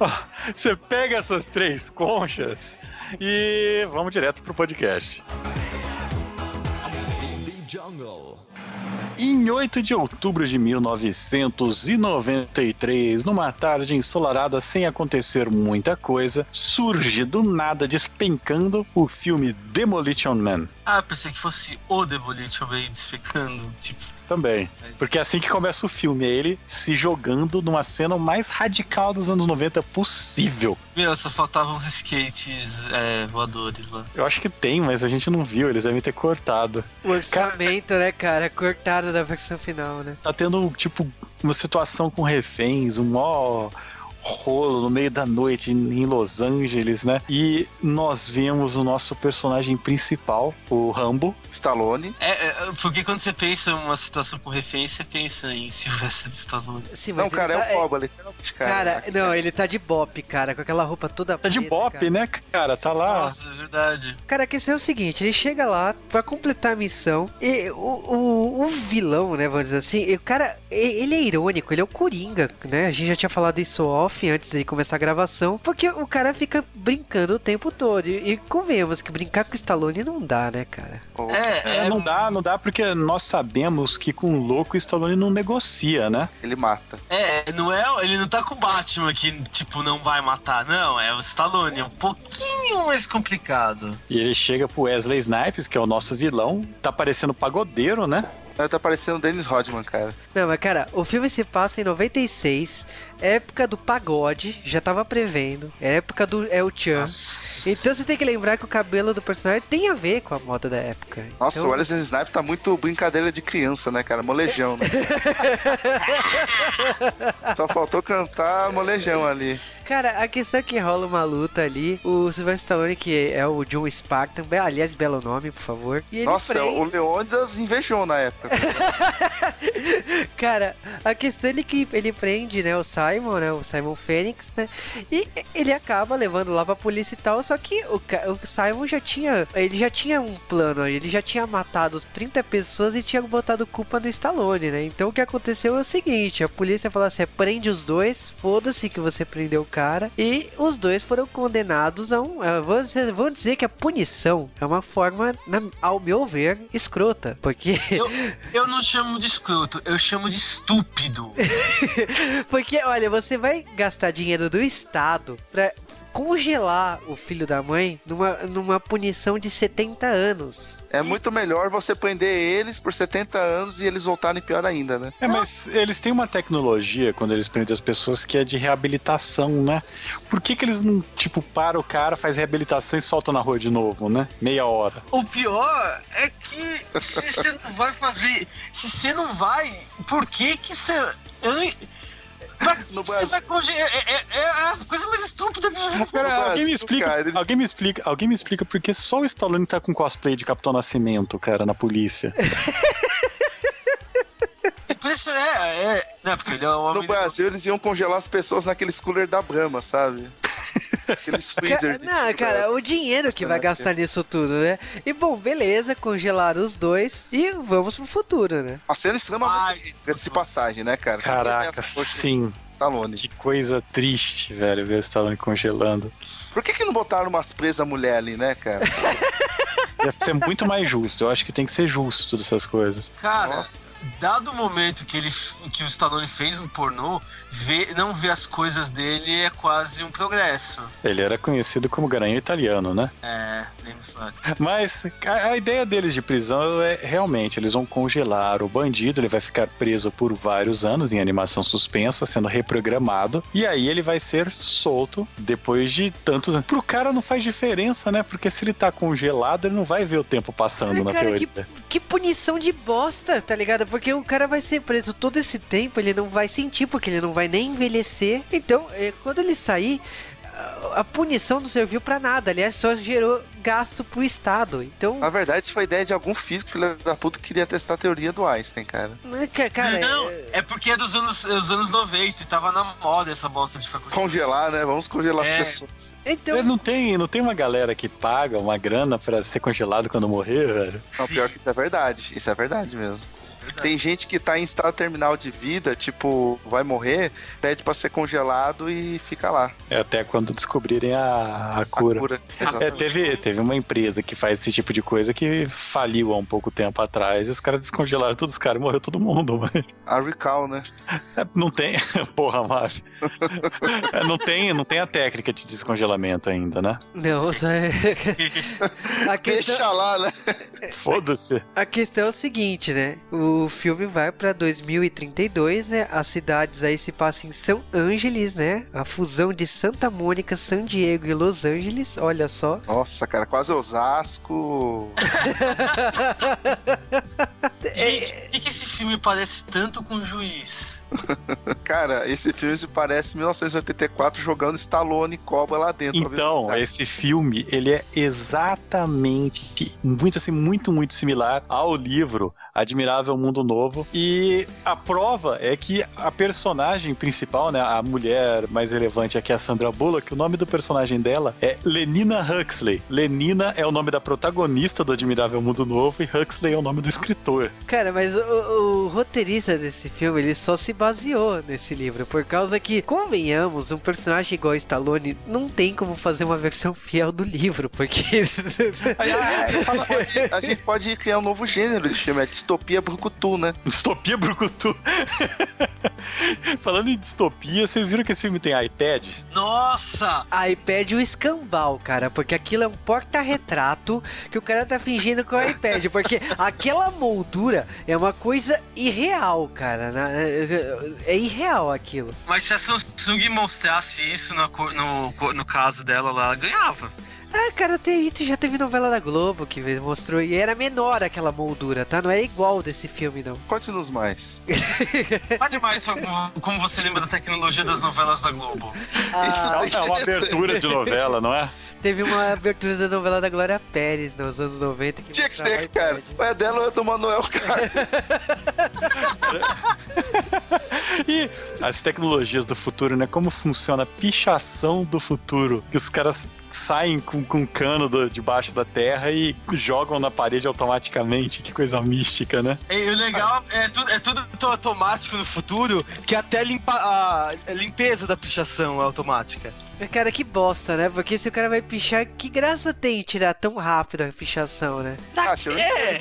Você pega essas três conchas e vamos direto pro podcast. Em 8 de outubro de 1993, numa tarde ensolarada sem acontecer muita coisa, surge do nada despencando o filme Demolition Man. Ah, pensei que fosse o Demolition Man desfecando. Tipo, Também. Porque é assim que começa o filme, é ele se jogando numa cena mais radical dos anos 90 possível. meu, só faltavam os skates é, voadores lá. Eu acho que tem, mas a gente não viu, eles devem ter cortado. O orçamento, né, cara? Cortado da versão final, né? Tá tendo, tipo, uma situação com reféns, um mó rolo no meio da noite em Los Angeles, né? E nós vemos o nosso personagem principal, o Rambo. Stallone. É, é, porque quando você pensa em uma situação com refém, você pensa em Sylvester Stallone. Sim, mas Não, cara, é tá- o Cobra, literalmente, cara. Cara, não, ele tá de bop, cara, com aquela roupa toda Tá de preta, bop, cara. né, cara? Tá lá. Nossa, é verdade. Cara, a questão é o seguinte, ele chega lá pra completar a missão e o, o, o vilão, né, vamos dizer assim, o cara, ele é irônico, ele é o Coringa, né? A gente já tinha falado isso off antes de começar a gravação, porque o cara fica brincando o tempo todo. E, e convenhamos que brincar com o Stallone não dá, né, cara? É, É, é, não dá, não dá porque nós sabemos que com o louco o Stallone não negocia, né? Ele mata. é, não é, ele não tá com o Batman que, tipo, não vai matar, não, é o Stallone, é um pouquinho mais complicado. E ele chega pro Wesley Snipes, que é o nosso vilão, tá parecendo pagodeiro, né? Ele tá parecendo o Dennis Rodman, cara. Não, mas cara, o filme se passa em 96, época do pagode, já tava prevendo, é época do El Chan. Nossa. Então você tem que lembrar que o cabelo do personagem tem a ver com a moda da época. Nossa, então, o Wesley Snipes tá muito brincadeira de criança, né, cara? Molejão, né? Só faltou cantar molejão ali. Cara, a questão é que rola uma luta ali. O Sylvester Stallone, que é o John Spartan, aliás, belo nome, por favor. Nossa, prende- o Leônidas invejou na época. Cara, a questão é que ele prende, né, o Simon, né, o Simon Fênix, né, e ele acaba levando lá pra polícia e tal, só que o, o Simon já tinha, ele já tinha um plano, ele já tinha matado os 30 pessoas e tinha botado culpa no Stallone, né, então o que aconteceu é o seguinte, a polícia falou assim, prende os dois, foda-se que você prendeu o cara, e os dois foram condenados a um, vou dizer, que a punição é uma forma, na- ao meu ver, escrota, porque... Eu, eu não chamo de escroto, eu chamo de estúpido. Porque, olha, você vai gastar dinheiro do Estado pra congelar o filho da mãe numa, numa punição de 70 anos. É muito melhor você prender eles por 70 anos e eles voltarem pior ainda, né? É, mas eles têm uma tecnologia quando eles prendem as pessoas que é de reabilitação, né? Por que, que eles não, tipo, param o cara, faz reabilitação e soltam na rua de novo, né? Meia hora. O pior é que se você não vai fazer. Se você não vai, por que que você. Eu não. Pra que No você Brasil- vai congelar? É, é- é a coisa mais estúpida que eu já vi. Cara, alguém me Brasil, explica, cara, eles- alguém me explica, alguém me explica por que só o Stallone tá com cosplay de Capitão Nascimento, cara, na polícia. Por isso é, é. Não, porque ele é um No homem. Brasil, eles iam congelar as pessoas naqueles cooler da Brahma, sabe? Não, tipo, cara, é, o dinheiro que vai gastar nisso tudo, né? E bom, beleza, congelaram os dois e vamos pro futuro, né? Uma cena extremamente Ai, rica de passagem, né, cara? Ver Caraca, sim. Stallone. Que coisa triste, velho, ver o Stallone congelando. Por que que não botaram umas presas mulher ali, né, cara? Deve ser muito mais justo. Eu acho que tem que ser justo todas essas coisas. Cara, Nossa. Dado o momento que, ele, que o Stallone fez um pornô, ver, não ver as coisas dele é quase um progresso. Ele era conhecido como garanhão italiano, né? É, nem me fale. Mas a, a ideia deles de prisão é realmente, eles vão congelar o bandido, ele vai ficar preso por vários anos em animação suspensa, sendo reprogramado, e aí ele vai ser solto depois de tantos anos. Pro cara não faz diferença, né? Porque se ele tá congelado, ele não vai ver o tempo passando Ai, na cara, teoria. Que punição de bosta, tá ligado? Porque o cara vai ser preso todo esse tempo, ele não vai sentir, porque ele não vai nem envelhecer. Então, eh, quando ele sair, a- punição não serviu pra nada. Aliás, só gerou gasto pro Estado. Então, Na verdade, isso foi ideia de algum físico, filho da puta, que queria testar a teoria do Einstein, cara. né, ca- cara, não, é- é porque é dos anos, é dos anos 90 e tava na moda essa bosta de faculdade. Congelar, né? Vamos congelar É. as pessoas. então, Não tem, não tem uma galera que paga uma grana pra ser congelado quando morrer, velho? Não, Sim. pior que isso é verdade. Isso é verdade mesmo. Tem gente que tá em estado terminal de vida, tipo, vai morrer, pede pra ser congelado e fica lá. É até quando descobrirem a, a A cura. cura. É, teve, teve uma empresa que faz esse tipo de coisa que faliu há um pouco tempo atrás e os caras descongelaram todos os caras, morreu todo mundo, mas A recall, né? é, não tem, porra, Mavi. É, não tem, não tem a técnica de descongelamento ainda, né? Não, só é... a, questão, Deixa lá, né? Foda-se. a questão é o seguinte, né? O filme vai pra 2032, né? As cidades aí se passam em São Ângeles, né? A fusão de Santa Mônica, San Diego e Los Angeles, olha só. Nossa, cara, quase Osasco. Gente, por que, que esse filme parece tanto com o juiz? Cara, esse filme se parece 1984 jogando Stallone e Cobra lá dentro. Então, se- esse filme, ele é exatamente muito assim, muito, muito similar ao livro Admirável Mundo Novo. E a prova é que a personagem principal, né, a mulher mais relevante aqui, a Sandra Bullock, o nome do personagem dela é Lenina Huxley. Lenina é o nome da protagonista do Admirável Mundo Novo e Huxley é o nome do escritor. Cara, mas o, o roteirista desse filme, ele só se baseou nesse livro, por causa que, convenhamos, um personagem igual a Stallone não tem como fazer uma versão fiel do livro, porque... Ai, ai, fala- A gente pode criar um novo gênero de filme, é distopia brucutu, né? Distopia Brucutu. Falando em distopia, vocês viram que esse filme tem iPad? Nossa! iPad o escambau, cara, porque aquilo é um porta-retrato que o cara tá fingindo com o iPad, porque aquela moldura é uma coisa irreal, cara, né? é irreal aquilo. Mas se a Samsung mostrasse isso no, no, no caso dela lá, ela ganhava. Ah, cara, tem, já teve novela da Globo que mostrou e era menor aquela moldura, tá? Não é igual desse filme, não. Conte-nos mais. Fale mais como- como você lembra da tecnologia das novelas da Globo. Ah, Isso É uma interessante. abertura de novela, não é? teve uma abertura da novela da Glória Pérez nos anos 90 que Tinha que ser, cara. Ou é dela ou é do Manuel, cara. E as tecnologias do futuro, né? Como funciona a pichação do futuro. Que os caras saem com, com um cano do- debaixo da terra e jogam na parede automaticamente. Que coisa mística, né? E o legal é, tu- é tudo tão automático no futuro que até limpa, a limpeza da pichação é automática. Cara, que bosta, né? Porque se o cara vai pichar, que graça tem tirar tão rápido a pichação, né? Ah, tirou É,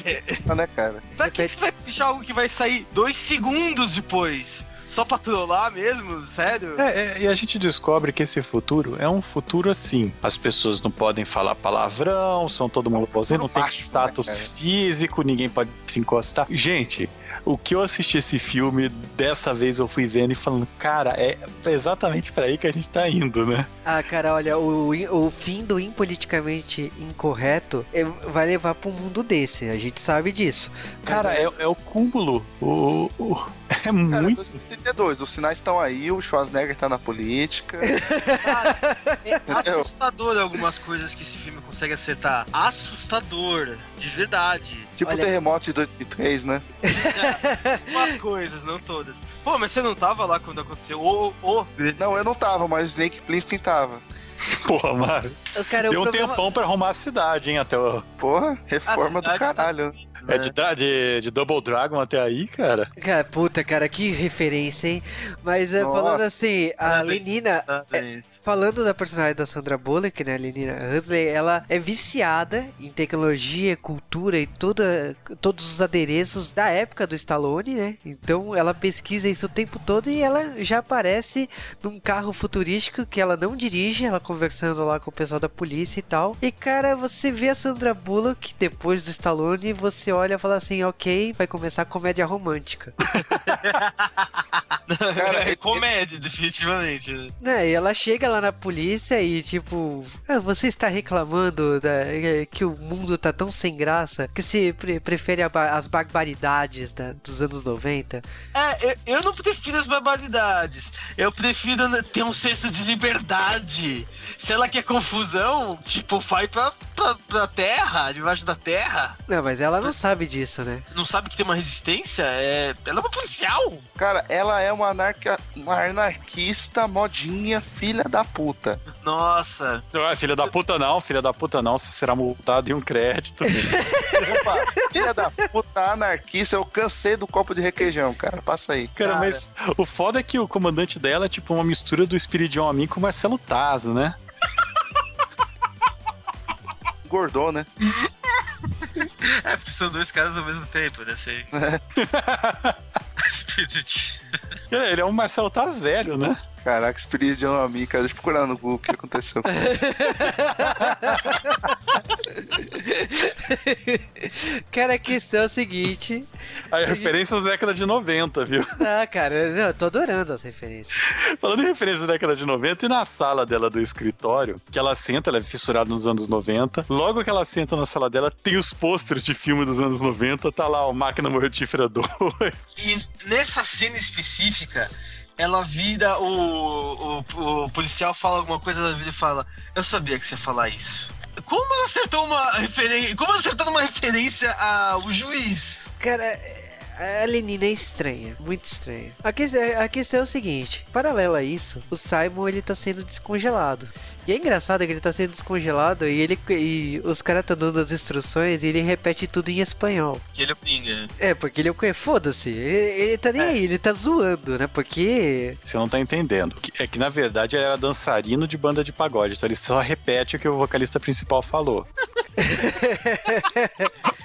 né, cara? pra que você vai pichar algo que vai sair dois segundos depois? Só pra trollar mesmo? Sério? É, é, e a gente descobre que esse futuro é um futuro assim. As pessoas não podem falar palavrão, são todo mundo bonzinho, não tem baixo, né, físico, ninguém pode se encostar. Gente, o que eu assisti esse filme, dessa vez eu fui vendo e falando, cara, é exatamente pra aí que a gente tá indo, né? Ah, cara, olha, o, o fim do impoliticamente incorreto é- vai levar pra um mundo desse, a gente sabe disso. Cara, é, é o cúmulo. O, o- é Cara, muito. 2032, os sinais estão aí, o Schwarzenegger tá na política. É assustador algumas coisas que esse filme consegue acertar. Assustador, de verdade. Tipo Olha- o terremoto de 2003, né? Algumas coisas, não todas. Pô, mas você não tava lá quando aconteceu o, o grande Não, eu não tava, mas o Snake Plissken tava. Porra, mano. Cara, Deu um problema- tempão pra arrumar a cidade, hein? Até o... Porra, reforma do dos caralho. Unidos, É de, de, de Double Dragon até aí, cara. Cara, puta, cara, que referência, hein? Mas é, Nossa. falando assim, a Lenina, parabéns. Falando da personagem da Sandra Bullock, né, a Lenina Huxley, ela é viciada em tecnologia, cultura e toda, todos os adereços da época do Stallone, né? Então ela pesquisa isso o tempo todo e ela já aparece num carro futurístico que ela não dirige, ela conversando lá com o pessoal da polícia e tal. E cara, você vê a Sandra Bullock depois do Stallone e você olha e fala assim, ok, vai começar a comédia romântica. Cara, é ele- comédia, definitivamente. né? Né, e ela chega lá na polícia e tipo, "Ah, você está reclamando da, eh, que o mundo tá tão sem graça que se pre- prefere as barbaridades da- dos anos 90? É, eu, eu não prefiro as barbaridades. Eu prefiro né, ter um senso de liberdade. Se ela quer confusão, tipo, vai pra, pra, pra terra, debaixo da terra. Não, mas ela não sabe disso, né? Não sabe que tem uma resistência? É... Ela é uma policial? Cara, ela é uma, anarca... uma anarquista modinha, filha da puta. Nossa. Não é filha da puta não, filha da puta não, você será multado em um crédito. Opa, filha da puta anarquista, eu cansei do copo de requeijão, cara. Passa aí. Cara, Cara. mas o foda é que o comandante dela é tipo uma mistura do Espiridion Amin com o Marcelo Tazo, né? Gordou, né? É, porque são dois caras ao mesmo tempo, né? Sei. Spirit. É, Ele é um Marcelo Taz velho, né? Caraca, Spirit de um amigo, cara. Deixa eu procurar no Google o que aconteceu. Cara, a questão é o seguinte. A referência da década de 90, viu? Ah, cara, eu tô adorando as referências. Falando em referência da década de 90, e na sala dela do escritório, que ela senta, ela é fissurada nos anos 90. Logo que ela senta na sala dela, tem os pôsteres de filme dos anos 90, tá lá o Máquina Mortífera 2. E nessa cena específica, ela vira o, o, o policial fala alguma coisa da vida e fala: Eu sabia que você ia falar isso. Como ela acertou uma referência. Como ela acertou uma referência ao juiz? Cara, a Lenina é estranha, muito estranha. A, que- a questão é o seguinte: paralelo a isso, o Simon ele tá sendo descongelado. E é engraçado que ele tá sendo descongelado e ele e os caras estão dando as instruções e ele repete tudo em espanhol. Que ele é Pinga. É, porque ele é o que? Foda-se. Ele, ele tá nem É. aí, ele tá zoando, né? Porque. Você não tá entendendo. Que- É que, na verdade, ele era dançarino de banda de pagode. Então ele só repete o que o vocalista principal falou.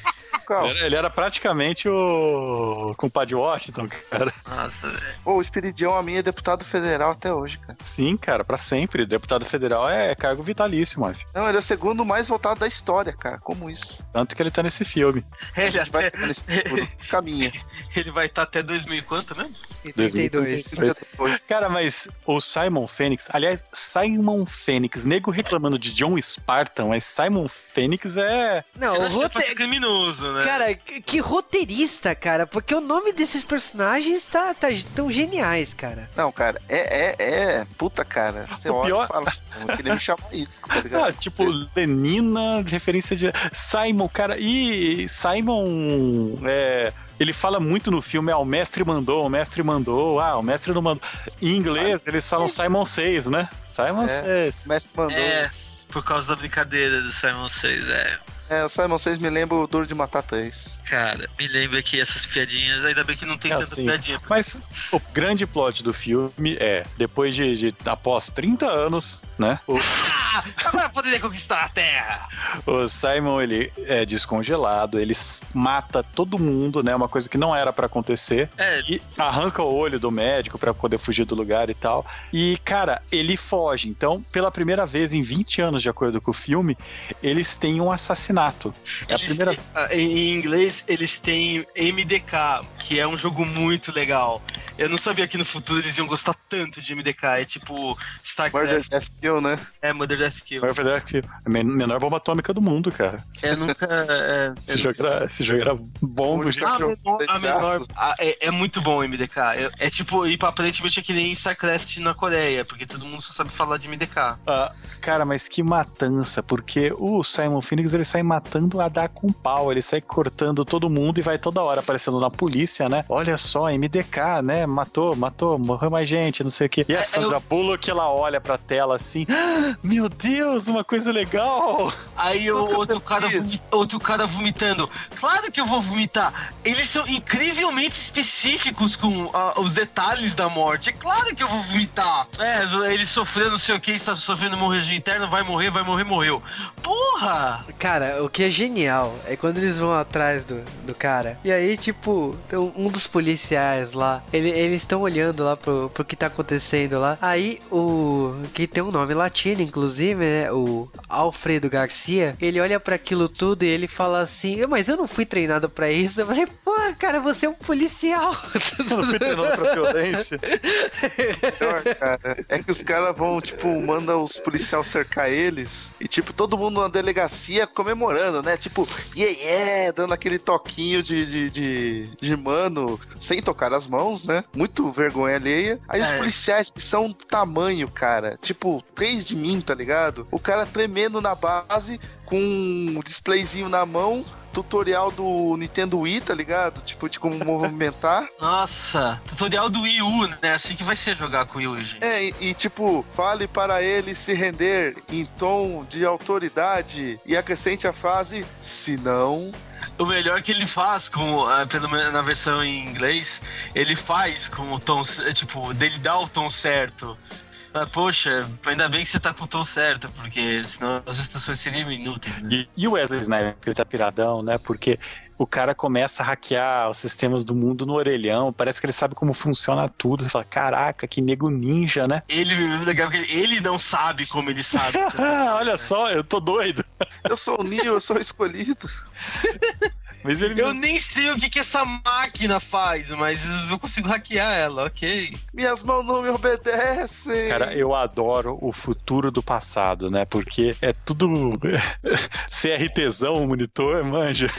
Ele era, ele era praticamente o compadre Washington, cara. Nossa, velho. Pô, o Espiridião a mim é deputado federal até hoje, cara. Sim, cara, pra sempre. Deputado federal é cargo vitalício, mano. Não, ele é o segundo mais votado da história, cara. Como isso? Tanto que ele tá nesse filme. A Ele, vai até, ficar nesse. Caminha. ele vai estar até 2000 e quanto mesmo? Em 32. Depois. Cara, mas o Simon Fênix, aliás, Simon Fênix, nego reclamando de John Spartan, mas Simon Fênix é. Não, o ser roteiro. criminoso, né? Cara, que roteirista, cara, porque o nome desses personagens tá, tá tão geniais, cara. Não, cara, é, é, é. Puta, cara. Você O olha pior- e fala, "Pô, eu queria me chamar isso, tá ligado? Ah, tipo, Lenina, referência de. Simon, cara. E Simon. É. Ele fala muito no filme, ah, o mestre mandou, o mestre mandou, ah, o mestre não mandou. Em inglês, eles falam Simon 6, né? Simon É. 6. O mestre mandou. É, por causa da brincadeira do Simon 6, é. É, o Simon 6 me lembra o Duro de Matar 3. Cara, me lembra que essas piadinhas, ainda bem que não tem É tanta assim. piadinha. Mas o grande plot do filme é, depois de, de após 30 anos, né? O, Ah, agora poderia conquistar a Terra! o Simon, ele é descongelado, ele mata todo mundo, né? Uma coisa que não era pra acontecer. É, E arranca o olho do médico pra poder fugir do lugar e tal. E, cara, ele foge. Então, pela primeira vez em 20 anos, de acordo com o filme, eles têm um assassinato. É a primeira têm- ah, em inglês, eles têm MDK, que é um jogo muito legal. Eu não sabia que no futuro eles iam gostar tanto de MDK. É tipo StarCraft, Kill, né? é Murder Death Kill. Verdade que é a men- menor bomba atômica do mundo, cara. Eu nunca. É, Esse jogo era, esse jogo era bom do jeito Ah, jogo menor- a braços. ah, é, é muito bom o MDK. É, é tipo, e aparentemente é que nem StarCraft na Coreia, porque todo mundo só sabe falar de MDK. Ah, cara, mas que matança, porque o Simon Phoenix ele sai matando a dar com pau, ele sai cortando todo mundo e vai toda hora aparecendo na polícia, né? Olha só, MDK, né? Matou, matou, morreu mais gente, não sei o quê. E a É, Sandra Bullock, ela olha pra tela assim, "Ah, meu Deus, uma coisa legal! Aí o que outro cara, vomita- outro cara vomitando. Claro que eu vou vomitar. Eles são incrivelmente específicos com ah, os detalhes da morte. É claro que eu vou vomitar. É, ele sofreu não sei o que, está sofrendo hemorragia interna, vai morrer, vai morrer, morreu. Porra! Cara, o que é genial é quando eles vão atrás do, do cara. E aí, tipo, tem um um dos policiais lá, ele- eles estão olhando lá pro, pro que tá acontecendo lá. Aí o. que tem um nome latino, inclusive, né? O Alfredo Garcia, ele olha pra aquilo tudo e ele fala assim: "Eu, Mas eu não fui treinado pra isso. Eu falei, pô, cara, você é um policial. Não fui treinando pra violência. Pior, cara, é que os caras vão, tipo, manda os policiais cercar eles e, tipo, todo mundo na delegacia comemorando, né? Tipo, yeah, yeah, dando aquele toquinho de, de, de, de mano, sem tocar as mãos, né? Muito vergonha alheia. Aí os É. policiais que são do tamanho, cara, tipo, três de mim, tá ligado? O cara tremendo na base, com um displayzinho na mão, tutorial do Nintendo Wii, tá ligado? Tipo, de como movimentar. Nossa, tutorial do Wii U, né? Assim que vai ser jogar com o Wii U, gente. É, e, e, tipo, fale para ele se render em tom de autoridade e acrescente a frase, se não. O melhor que ele faz, com, ah, pelo menos na versão em inglês, ele faz com o tom, tipo, dele dá o tom certo. Ah, poxa, ainda bem que você tá com o tom certo, porque senão as instruções seriam inúteis, né? E, o Wesley Snipes, ele tá piradão, né? Porque o cara começa a hackear os sistemas do mundo no orelhão, parece que ele sabe como funciona tudo. Você fala, caraca, que nego ninja, né? Ele, legal que ele, ele não sabe como ele sabe. Olha só, eu tô doido. Eu sou o Neo, eu sou o escolhido. Mas ele Eu nem sei o que, que essa máquina faz, mas eu consigo hackear ela, ok. Minhas mãos não me obedecem. Cara, eu adoro o futuro do passado, né? Porque é tudo CRTzão o monitor, manja.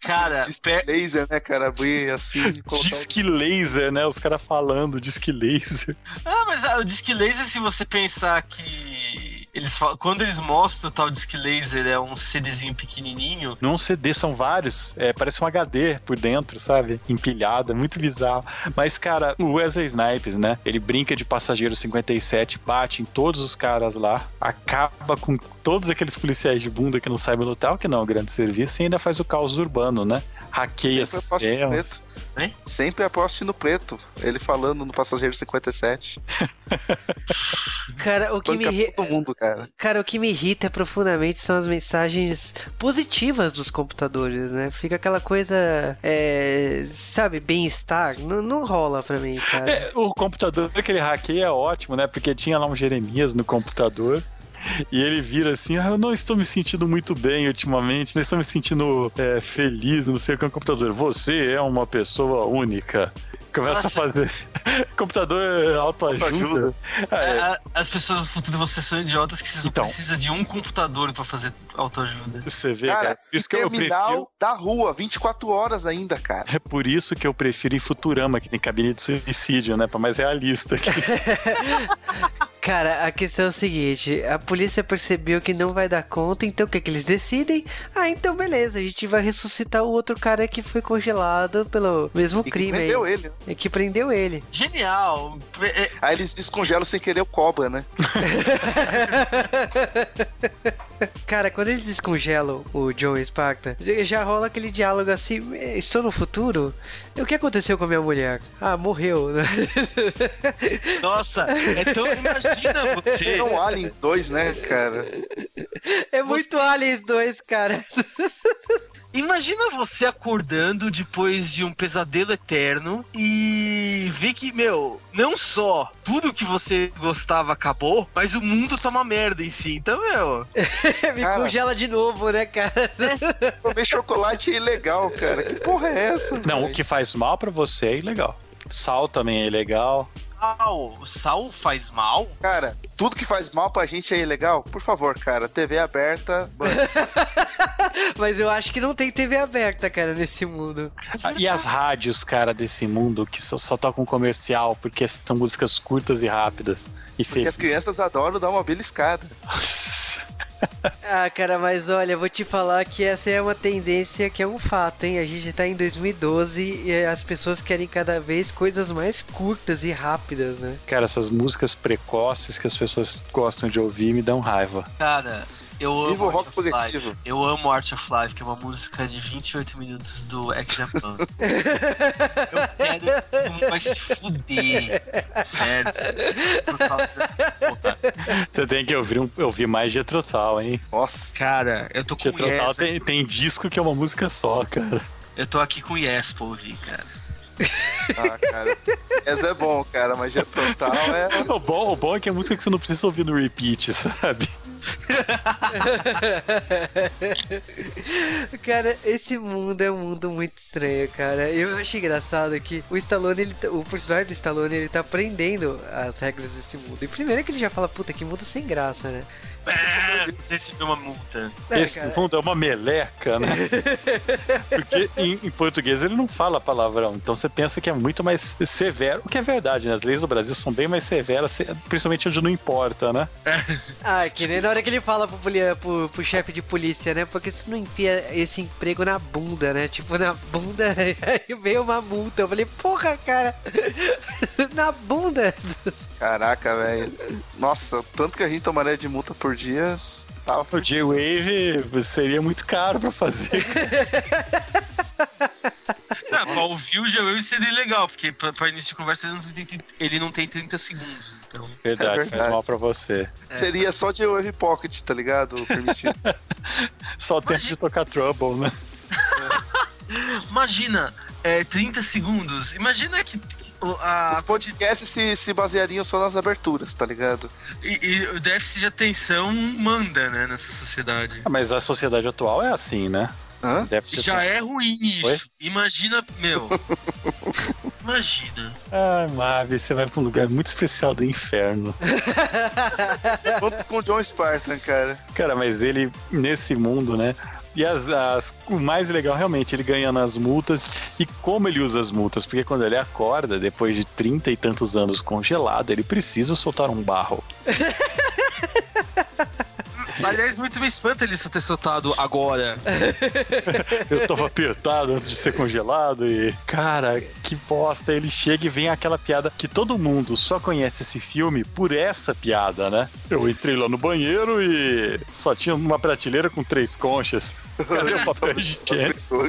Cara, Disque pe- laser, né, cara? Abrir assim. Disque laser, né? Os caras falando disque laser. Ah, mas ah, o disc laser, se você pensar que. Eles falam, quando eles mostram o tal disc laser, é um CDzinho pequenininho. Não um CD, são vários. É, parece um HD por dentro, sabe? Empilhado, é muito bizarro. Mas, cara, o Wesley Snipes, né? Ele brinca de passageiro 57, bate em todos os caras lá, acaba com todos aqueles policiais de bunda que não sabem lutar, que não é um grande serviço, e ainda faz o caos urbano, né? Hackeia Sempre aposte no preto. Hein? Sempre aposte no preto. Ele falando no Passageiro 57. Cara, o que me Banca todo mundo, cara. Cara, o que me irrita profundamente são as mensagens positivas dos computadores, né? Fica aquela coisa, é, sabe, bem-estar. Não, não rola pra mim, cara. É, o computador que ele hackeia é ótimo, né? Porque tinha lá um Jeremias no computador. E ele vira assim, ah, eu não estou me sentindo muito bem ultimamente, não estou me sentindo é, feliz, não sei o que é um computador. Você é uma pessoa única. Começa Nossa. a fazer. computador autoajuda. Autoajuda. Ah, é. A- As pessoas do futuro você são idiotas que você só Então. precisa de um computador pra fazer autoajuda. Você vê, cara. Cara, isso que eu terminal prefiro. da rua, 24 horas ainda, cara. É por isso que eu prefiro em Futurama, que tem cabine de suicídio, né? Pra mais realista. aqui. Cara, a questão é o seguinte: a polícia percebeu que não vai dar conta, então o que, que eles decidem? Ah, então beleza, a gente vai ressuscitar o outro cara que foi congelado pelo mesmo E que crime prendeu aí. ele. E que prendeu ele. Genial! É- é- Aí eles descongelam sem querer o cobra, né? Cara, quando eles descongelam o John Sparta, já- já rola aquele diálogo assim: "Eh, estou no futuro? O que aconteceu com a minha mulher? Ah, morreu. Nossa, é tão. Imagina você. É um Aliens 2, né, cara? É muito Aliens 2, cara. Imagina você acordando depois de um pesadelo eterno e ver que, meu, não só tudo que você gostava acabou, mas o mundo tá uma merda em si. Então, meu. Me Cara. congela de novo, né, cara? Comer chocolate é ilegal, cara. Que porra é essa? Não, velho? o que faz mal pra você é ilegal. Sal também é ilegal. Sal, sal faz mal? Cara, tudo que faz mal pra gente é ilegal? Por favor, cara, TV aberta. Mas eu acho que não tem TV aberta, cara, nesse mundo. Ah, E as rádios, cara, desse mundo que só, só tocam comercial porque são músicas curtas e rápidas. E Porque as felizes. crianças adoram dar uma beliscada. Ah, cara, mas olha, eu vou te falar que essa é uma tendência que é um fato, hein? A gente tá em 2012 e as pessoas querem cada vez coisas mais curtas e rápidas, né? Cara, essas músicas precoces que as pessoas gostam de ouvir me dão raiva. Cara, eu amo. Viva o rock of Life. progressivo. Eu amo Art of Life, que é uma música de 28 minutos do X Japan. eu quero que todo mundo vai se fuder. Certo? Por causa dessa porra. Você tem que ouvir, um, ouvir mais de Trotal, hein? Nossa. Cara, eu tô com De Trotal Yes. tem, tem disco que é uma música só, cara. Eu tô aqui com Yes pra ouvir, cara. Ah, cara. Essa é bom, cara, mas já total é. O bom, o bom é que é música que você não precisa ouvir no repeat, sabe? Cara, esse mundo é um mundo muito estranho, cara. Eu acho engraçado que o Stallone, ele, tá- o personagem do Stallone, ele tá aprendendo as regras desse mundo. E primeiro que ele já fala, puta, que mundo sem graça, né? É, não sei se viu uma multa. É, Esse cara. mundo é uma meleca, né? Porque em, em português ele não fala palavrão, então você pensa que é muito mais severo, o que é verdade, né? As leis do Brasil são bem mais severas, se- principalmente onde não importa, né? Ah, que nem na hora que ele fala pro, pro, pro chefe de polícia, né? Porque você não enfia esse emprego na bunda, né? Tipo, na bunda, aí veio uma multa. Eu falei, porra, cara, na bunda. Caraca, velho. Nossa, tanto que a gente tomaria de multa por dia. Tava O J-Wave seria muito caro pra fazer. Não, pra ouvir o G-Wave seria legal, porque pra, pra início de conversa ele não, tem, ele não tem 30 segundos. Então. Verdade, É faz verdade. mal pra você. Seria só de Wave Pocket, tá ligado? Permitido. Só o tempo Imagina- de tocar Trouble, né? Imagina, é, 30 segundos. Imagina que. a, Os podcasts se, se baseariam só nas aberturas, tá ligado? e, e o déficit de atenção manda, né, nessa sociedade. Ah, Mas a sociedade atual é assim, né? Hã? Já é ruim isso. Oi? Imagina, meu. Imagina. Ai, Mavi, você vai pra um lugar muito especial do inferno. Quanto com o John Spartan, cara. Cara, mas ele, nesse mundo, né? E as, as- o mais legal, realmente, ele ganha nas multas. E como ele usa as multas? Porque quando ele acorda, depois de trinta e tantos anos congelado, ele precisa soltar um barro. Aliás, muito me espanta ele só ter soltado agora. Eu tava apertado antes de ser congelado e. Cara, que bosta. Ele chega e vem aquela piada que todo mundo só conhece esse filme por essa piada, né? Eu entrei lá no banheiro e só tinha uma prateleira com três conchas. Cadê o papel higiênico?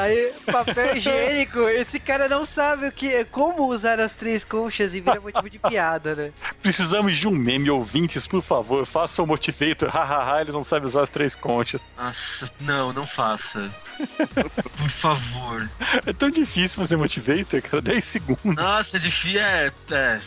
Aí, papel higiênico, esse cara não sabe o que, como usar as três conchas e vira motivo de piada, né? Precisamos de um meme, ouvintes, por favor, faça o Motivator, hahaha, ele não sabe usar as três conchas. Nossa, não, não faça. Por favor. É tão difícil fazer Motivator, cara, 10 segundos. Nossa, é difícil. É. é.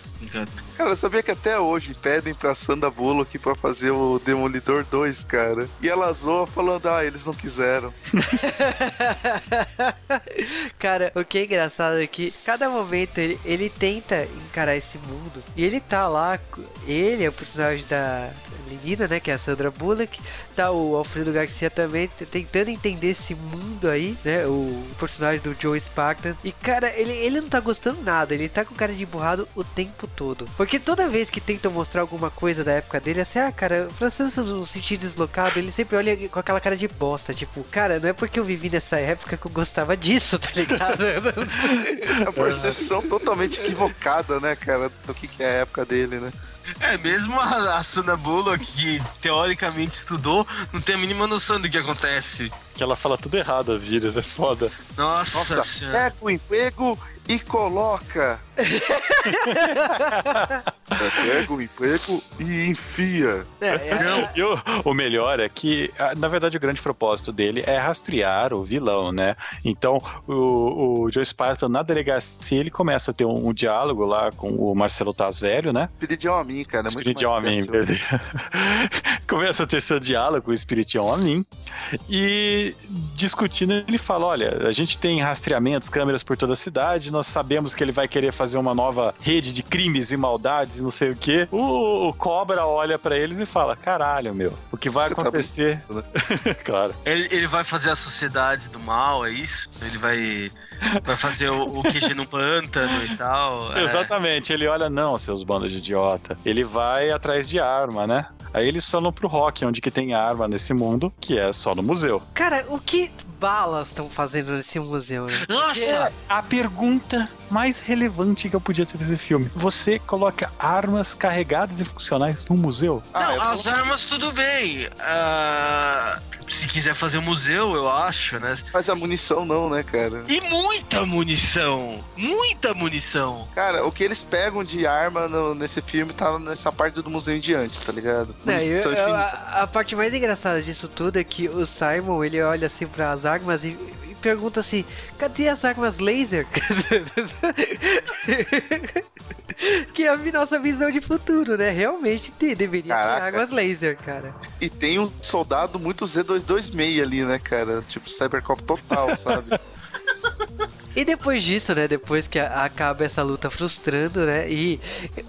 Cara, sabia que até hoje pedem pra Sandra Bullock pra fazer o Demolidor 2, cara. E ela zoa falando, ah, eles não quiseram. Cara, o que é engraçado é que cada momento ele, ele tenta encarar esse mundo e ele tá lá, ele é o personagem da menina, né, que é a Sandra Bullock, tá o Alfredo Garcia também tentando entender esse mundo aí, né, o personagem do Joe Spartan. E cara, ele, ele não tá gostando nada, ele tá com cara de emburrado o tempo todo. Porque toda vez que tentam mostrar alguma coisa da época dele, assim, ah, cara, o Francisco no sentido deslocado, ele sempre olha com aquela cara de bosta, tipo, cara, não é porque eu vivi nessa época que eu gostava disso, tá ligado? É uma percepção totalmente equivocada, né, cara, do que, que é a época dele, né? É, mesmo a, a Sandra Bullock, que teoricamente estudou, não tem a mínima noção do que acontece. Que ela fala tudo errado, as gírias, é foda. Nossa, Nossa, senhora. pega o emprego e coloca. pega o emprego e enfia. É, é, Não, E o, melhor é que, na verdade, o grande propósito dele é rastrear o vilão, né? Então, o, o Joe Spartan, na delegacia, ele começa a ter um, um diálogo lá com o Marcelo Taz Velho, né? Espiridião a mim, cara. É Amin, fácil. beleza. Começa a ter seu diálogo com o Espiridião Amin e discutindo, ele fala: olha, a gente tem rastreamentos, câmeras por toda a cidade, nós sabemos que ele vai querer fazer uma nova rede de crimes e maldades e não sei o quê. O, o Cobra olha pra eles e fala: caralho, meu, o que vai Você tá acontecer. claro. ele, ele vai fazer a sociedade do mal, é isso? Ele vai, vai fazer o, o QG no pântano e tal. é. Exatamente, ele olha, não, seus bandos de idiota. Ele vai atrás de arma, né? Aí eles falam pro Rock, onde que tem arma nesse mundo, que é só no museu. Cara, o que balas estão fazendo nesse museu, né? Nossa! A pergunta mais relevante que eu podia ter nesse filme. Você coloca armas carregadas e funcionais no museu? Ah, Não, eu as armas tudo bem. Ah, se quiser fazer museu, eu acho, né? Mas a munição não, né, cara? E muita munição! Muita munição! Cara, o que eles pegam de arma no- nesse filme tá nessa parte do museu em diante, tá ligado? Não, eu- eu- a, a parte mais engraçada disso tudo é que o Simon ele olha assim para as armas e, e pergunta assim: cadê as armas laser? que é a nossa visão de futuro, né? Realmente tem, deveria Caraca. ter águas laser, cara. E tem um soldado muito Z226 ali, né, cara? Tipo Cybercop total, sabe? E depois disso, né? Depois que a- acaba essa luta frustrando, né? E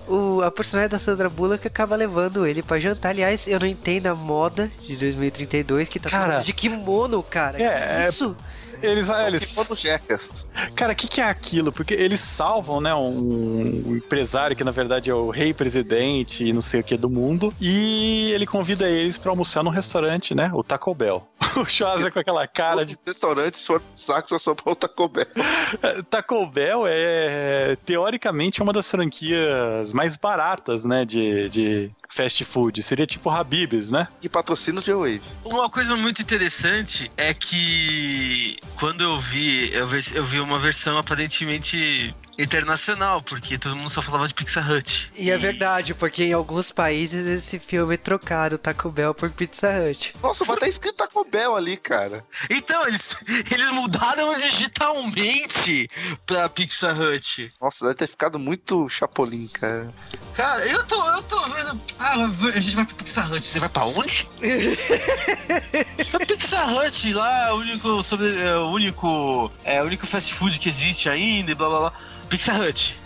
o, a personagem da Sandra Bullock acaba levando ele pra jantar. Aliás, eu não entendo a moda de 2032 que tá Cara. falando de kimono, cara. É, que isso? Eles, Eles... Tipo. Cara, o que, que é aquilo? Porque eles salvam, né, um, um empresário que na verdade é o rei presidente e não sei o que do mundo, e ele convida eles pra almoçar num restaurante, né, o Taco Bell. O Schwarza com aquela cara de Os restaurantes foram sacos só pra o Taco Bell. Taco Bell é teoricamente uma das franquias mais baratas, né, de, de fast food. Seria tipo Habib's, né? Que patrocina o G-Wave. Uma coisa muito interessante é que quando eu vi, eu vi, eu vi uma versão aparentemente internacional, porque todo mundo só falava de Pizza Hut. E é verdade, porque em alguns países esse filme trocaram Taco Bell por Pizza Hut. Nossa, mas tá escrito Taco Bell ali, cara. Então, eles, eles mudaram digitalmente pra Pizza Hut. Nossa, deve ter ficado muito chapolim, cara. Cara, eu tô, eu tô vendo. Ah, a gente vai pra Pizza Hut. Você vai pra onde? Foi Pizza Hut lá, é o único, sobre, é, o único, é o único fast food que existe ainda e blá blá blá. Pizza Hut.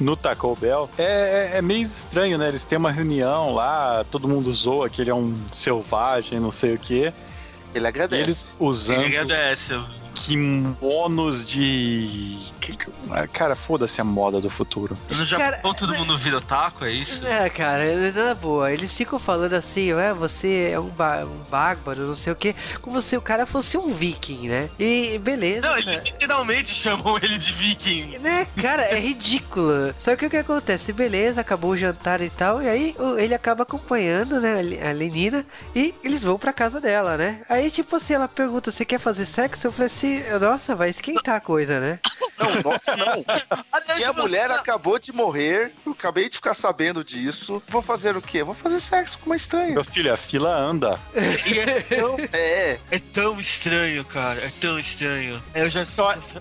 No Taco Bell. É, é- é meio estranho, né? Eles têm uma reunião lá, todo mundo zoa que ele é um selvagem, não sei o quê. Ele E agradece. eles usando Ele agradece. Kimonos de. ah, Cara, foda-se a moda do futuro. No Japão Cara, todo mundo vira otaku, é isso? É, cara, na boa, eles ficam falando assim, é, você é um, ba- um bárbaro, não sei o que, como se o cara fosse um viking, né? E beleza. Não, eles literalmente chamam ele de viking. Né, cara, é ridículo. Só que o que acontece? Beleza, acabou o jantar e tal, e aí ele acaba acompanhando, né, a Lenina, e eles vão pra casa dela, né? Aí, tipo assim, ela pergunta, você quer fazer sexo? Eu falei assim, nossa, vai esquentar a coisa, né? Não, nossa, não. Aliás, Minha você- mulher acabou de morrer. Eu acabei de ficar sabendo disso. Vou fazer o quê? Vou fazer sexo com uma estranha. Meu filho, a fila anda. E é tão, É, é tão estranho, cara. É tão estranho. Eu já.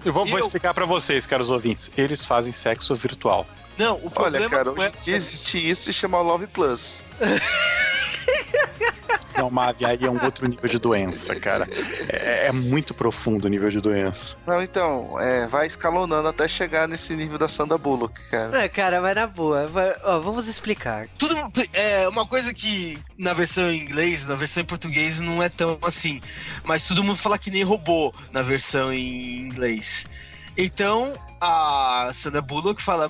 Eu vou, vou Eu- explicar pra vocês, caros ouvintes. Eles fazem sexo virtual. Não, o problema olha, cara, hoje é. existe isso e chama Love Plus. Não, Mavi, aí é um outro nível de doença, cara. É, é muito profundo o nível de doença. Não, então, é, vai escalonando até chegar nesse nível da Sandra Bullock, cara. É, cara, mas na boa, vai- ó, vamos explicar. Tudo é uma coisa que na versão em inglês, na versão em português não é tão assim, mas todo mundo fala que nem robô na versão em inglês. Então a Sandra Bullock fala: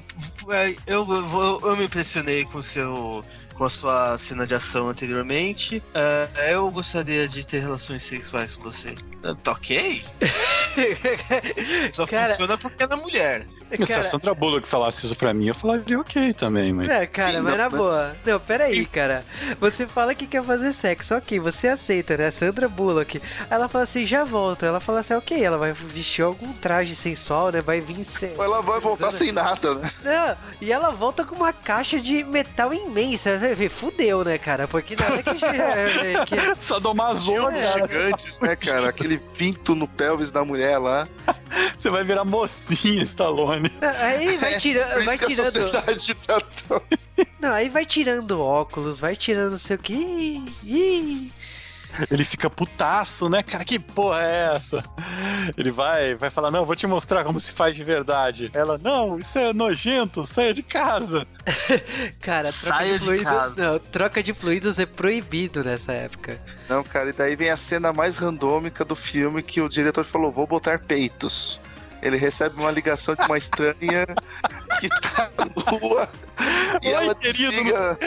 "É, eu, eu, eu me impressionei com o seu com a sua cena de ação anteriormente. é, eu gostaria de ter relações sexuais com você. Ah, Tá? Só Cara- funciona porque ela é mulher. Se a Cara, Sandra Bullock falasse isso pra mim, eu falaria ok também, mas. É, cara, Sim, mas não, na né? boa. Não, peraí, cara. Você fala que quer fazer sexo, ok, você aceita, né? Sandra Bullock. Ela fala assim, já volto. Ela fala assim, ok, ela vai vestir algum traje sensual, né? Vai vir sem. Ela vai voltar sem nada, né? Não, e ela volta com uma caixa de metal imensa. Você vê, Fudeu, né, cara? Porque na hora que. é, que- Sadomaso, cara. Gigantes, né, cara? Aquele pinto no pelvis da mulher lá. Você vai virar mocinha, Stallone. Aí vai, tira, Por isso vai tirando. tá tão... Não, aí vai tirando óculos, vai tirando não sei o que. Ih. Ele fica putaço, né, cara? Que porra é essa? Ele vai, vai falar, não, vou te mostrar como se faz de verdade. Ela, não, isso é nojento, saia de casa. Cara, troca Saia de de fluidos. casa. Não, troca de fluidos é proibido nessa época. Não, cara, e daí vem a cena mais randômica do filme que o diretor falou, vou botar peitos. Ele recebe uma ligação de uma estranha que tá nua e Oi, ela querido, desliga...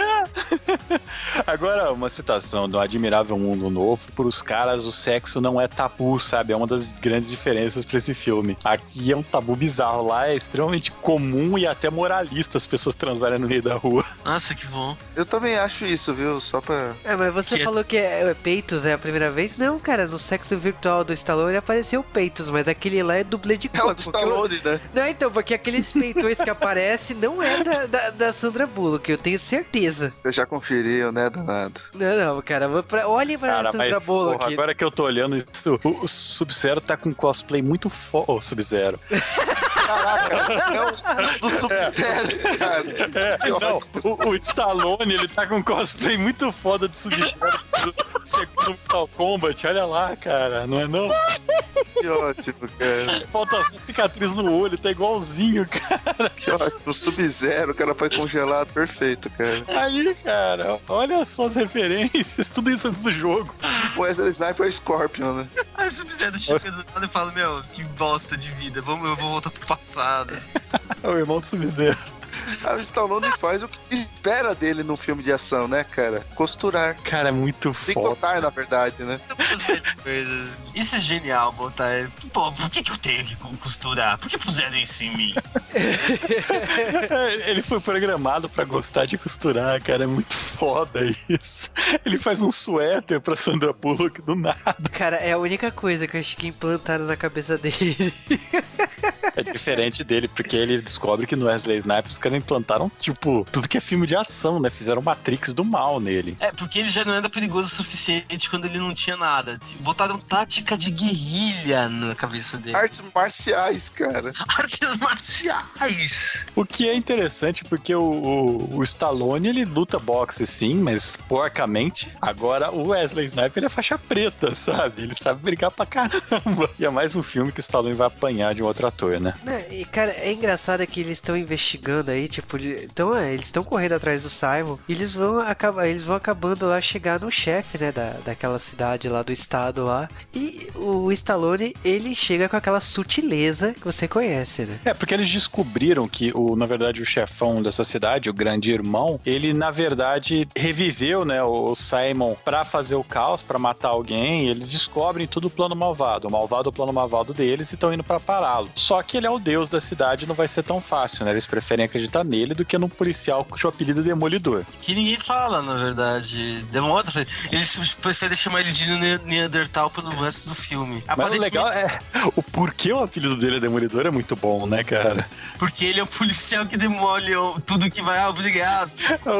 Agora, uma citação do Admirável Mundo Novo. Para os caras, o sexo não é tabu, sabe? É uma das grandes diferenças para esse filme. Aqui é um tabu bizarro. Lá é extremamente comum e até moralista as pessoas transarem no meio da rua. Nossa, que bom. Eu também acho isso, viu? Só pra... É, mas você Que- falou que é, é peitos é a primeira vez? Não, cara, no sexo virtual do Stallone apareceu peitos, mas aquele lá é dublê de É porque eu- Stallone, né? Não, então, porque aqueles peitões que aparecem não é da, da, da Sandra Bullock, eu tenho certeza. Você já conferiu, né, danado? Não, não, cara, pra, olhem pra Cara, Sandra mas Bullock. porra, agora que eu tô olhando isso, o, o Sub-Zero tá com cosplay muito foda. Ô, Sub-Zero. Caraca, é o do Sub-Zero, cara. É, não, o, o Stallone, ele tá com um cosplay muito foda de Sub-Zero do segundo Mortal Kombat. Olha lá, cara, não é não? Que ótimo, cara. Falta só cicatriz no olho, tá igualzinho, cara. Que ótimo. O Sub-Zero, o cara foi congelado perfeito, cara. Aí, cara, olha só as referências, tudo isso antes do jogo. O Wesley Sniper é Scorpion, né? Aí fizer do chega do nada e fala, meu, que bosta de vida, vamos, eu vou voltar pro passado. É o irmão do Sub-Zero. Ah, o Stallone faz o que se espera dele num filme de ação, né, cara? Costurar. Cara, é muito foda. Picotar, na verdade, né? Coisas. Isso é genial, botar. Pô, por que, que eu tenho que costurar? Por que puseram isso em mim? Ele foi programado pra gostar de costurar, cara. É muito foda isso. Ele faz um suéter pra Sandra Bullock do nada. Cara, é a única coisa que eu acho que implantaram na cabeça dele. É diferente dele, porque ele descobre que no Wesley Snipes os caras implantaram, tipo, tudo que é filme de ação, né? Fizeram Matrix do mal nele. É, porque ele já não era perigoso o suficiente quando ele não tinha nada. Botaram tática de guerrilha na cabeça dele. Artes marciais, cara. Artes marciais! O que é interessante, porque o, o, o Stallone, ele luta boxe sim, mas porcamente. Agora, o Wesley Snipes, ele é faixa preta, sabe? Ele sabe brigar pra caramba. E é mais um filme que o Stallone vai apanhar de um outro ator, né? Né, E, cara, é engraçado que eles estão investigando aí, tipo, então, é, eles estão correndo atrás do Simon e eles vão acabar, eles vão acabando lá chegar no chefe, né, da, daquela cidade lá do estado lá. E o Stallone, ele chega com aquela sutileza que você conhece, né? É, porque eles descobriram que, o, na verdade, o chefão dessa cidade, o grande irmão, ele, na verdade, reviveu, né, o Simon pra fazer o caos, pra matar alguém, eles descobrem tudo o plano malvado. O malvado o plano malvado deles e estão indo pra pará-lo. Só que ele é o deus da cidade não vai ser tão fácil, né? Eles preferem acreditar nele do que num policial cujo apelido é Demolidor. Que ninguém fala, na verdade. Demora. Eles preferem chamar ele de Ne- Neandertal pelo resto do filme. Mas o legal é o porquê o apelido dele é Demolidor é muito bom, né, cara? Porque ele é o policial que demole tudo que vai. Ah, obrigado.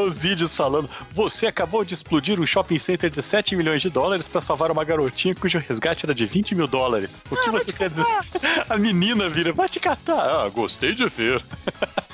Os vídeos falando, você acabou de explodir um shopping center de 7 milhões de dólares pra salvar uma garotinha cujo resgate era de 20 mil dólares. O que você quer dizer? A menina vira, vai te catar. Ah, gostei de ver.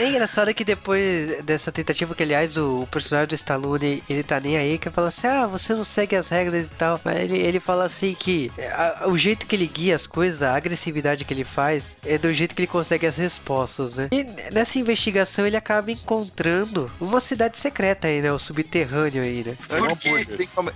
É engraçado que depois dessa tentativa, que aliás o, o personagem do Stallone, ele tá nem aí, que fala assim, ah, você não segue as regras e tal. Mas ele, ele fala assim que a- o jeito que ele guia as coisas, a agressividade que ele faz, é do jeito que ele consegue as respostas, né? E nessa investigação ele acaba encontrando uma cidade secreta aí, né? O subterrâneo aí, né? Por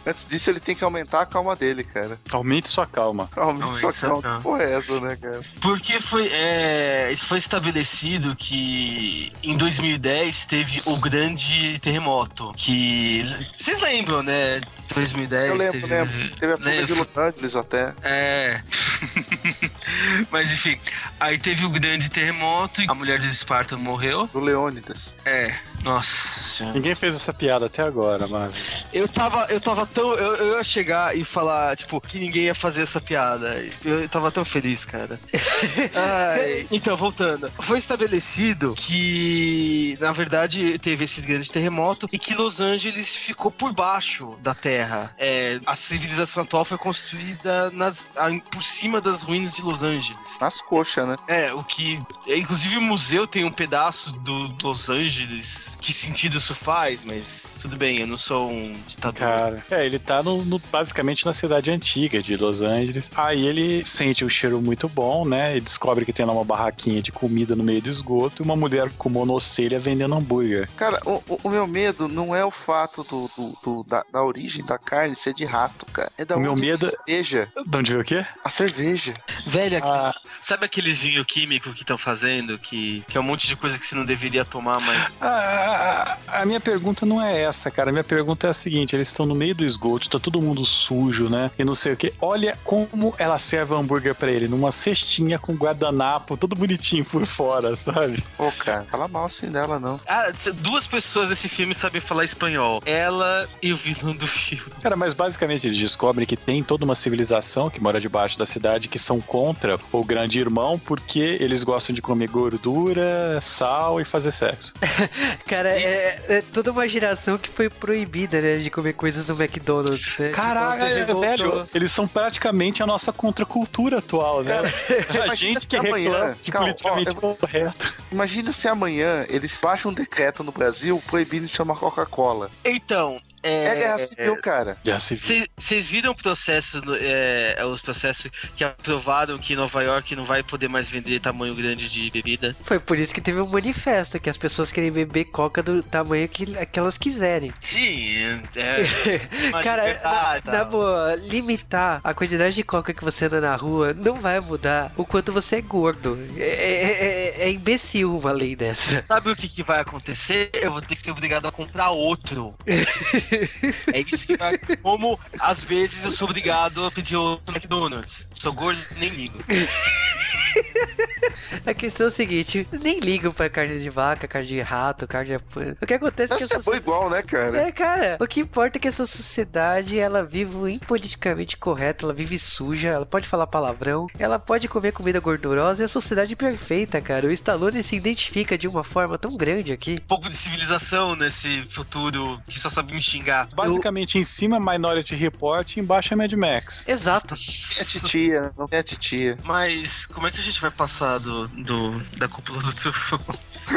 Antes, disso, ele tem que aumentar a calma dele, cara. Aumente sua calma. Aumente Aumente sua sua calma. calma. Que Porra, é essa, né, cara? Porque foi, é, foi estabelecido que em 2010 teve o grande terremoto. Que. Vocês lembram, né? 2010. Eu lembro, teve, lembro. Teve a fuga né, de Los Angeles até. É. Mas enfim, aí teve o grande terremoto e a mulher de Esparta morreu. Do Leônidas. É, nossa senhora. Ninguém fez essa piada até agora, mas. Eu tava, eu tava tão. Eu, eu ia chegar e falar, tipo, que ninguém ia fazer essa piada. Eu tava tão feliz, cara. Ai, então, voltando. Foi estabelecido que, na verdade, teve esse grande terremoto e que Los Angeles ficou por baixo da Terra. É, a civilização atual foi construída nas, por cima das ruínas de Los Angeles. Nas coxas, né? É, o que. Inclusive o museu tem um pedaço do Los Angeles. Que sentido isso faz? Mas tudo bem, eu não sou um ditador. Cara, é, ele tá no, no- basicamente na cidade antiga de Los Angeles. Aí ele sente um cheiro muito bom, né? E descobre que tem lá uma barraquinha de comida no meio do esgoto e uma mulher com monocelha vendendo hambúrguer. Cara, o, o- o meu medo não é o fato do, do- do- da, da origem da carne ser de rato, cara. É da O meu onde medo- a cerveja. De onde veio o quê? A cerveja. Velho, aqueles- Ah. sabe aqueles vinho químico que estão fazendo? Que, que é um monte de coisa que você não deveria tomar, mas. Ah, a minha pergunta não é essa, cara. A minha pergunta é a seguinte: eles estão no meio do esgoto, tá todo mundo sujo, né? E não sei o que. Olha como ela serve o hambúrguer pra ele, numa cestinha com guardanapo, todo bonitinho por fora, sabe? Pô, cara, fala mal assim dela, não. Ah, duas pessoas desse filme sabem falar espanhol. Ela e o vilão do filme. Cara, mas basicamente eles descobrem que tem toda uma civilização que mora debaixo da cidade que são contra o grande irmão porque eles gostam de comer gordura, sal e fazer sexo. Cara, é, é toda uma geração que foi proibida, né, de comer coisas no McDonald's, né? Caraca, você revoltou. velho, eles são praticamente a nossa contracultura atual, né? a imagina gente se que amanhã- reclama de Calma, politicamente ó, correto. Imagina se amanhã eles baixam um decreto no Brasil proibindo de chamar Coca-Cola. Então, É, é. guerra civil, cara. Já se viu. Vocês viram o processo, é, os processos que aprovaram que Nova York não vai poder mais vender tamanho grande de bebida? Foi por isso que teve um manifesto, que as pessoas querem beber coca do tamanho que, que elas quiserem. Sim, é. Cara, na, tá. na boa, limitar a quantidade de coca que você anda na rua não vai mudar o quanto você é gordo. É, é- é- é imbecil uma lei dessa. Sabe o que, que vai acontecer? Eu vou ter que ser obrigado a comprar outro. é isso que vai. Como às vezes eu sou obrigado a pedir outro McDonald's. Sou gordo, nem ligo. A questão é o seguinte, nem ligam pra carne de vaca, carne de rato, carne de... O que acontece é que essa bom igual, né, cara? É, cara, o que importa é que essa sociedade, ela vive impoliticamente correta, ela vive suja, ela pode falar palavrão, ela pode comer comida gordurosa, é a sociedade perfeita, cara. O Stallone se identifica de uma forma tão grande aqui. Um pouco de civilização nesse futuro que só sabe me xingar. Basicamente, em cima é Minority Report e embaixo é Mad Max. Exato. É titia, não é titia. Mas como é que a gente vai passar do, do- da cúpula do tufão?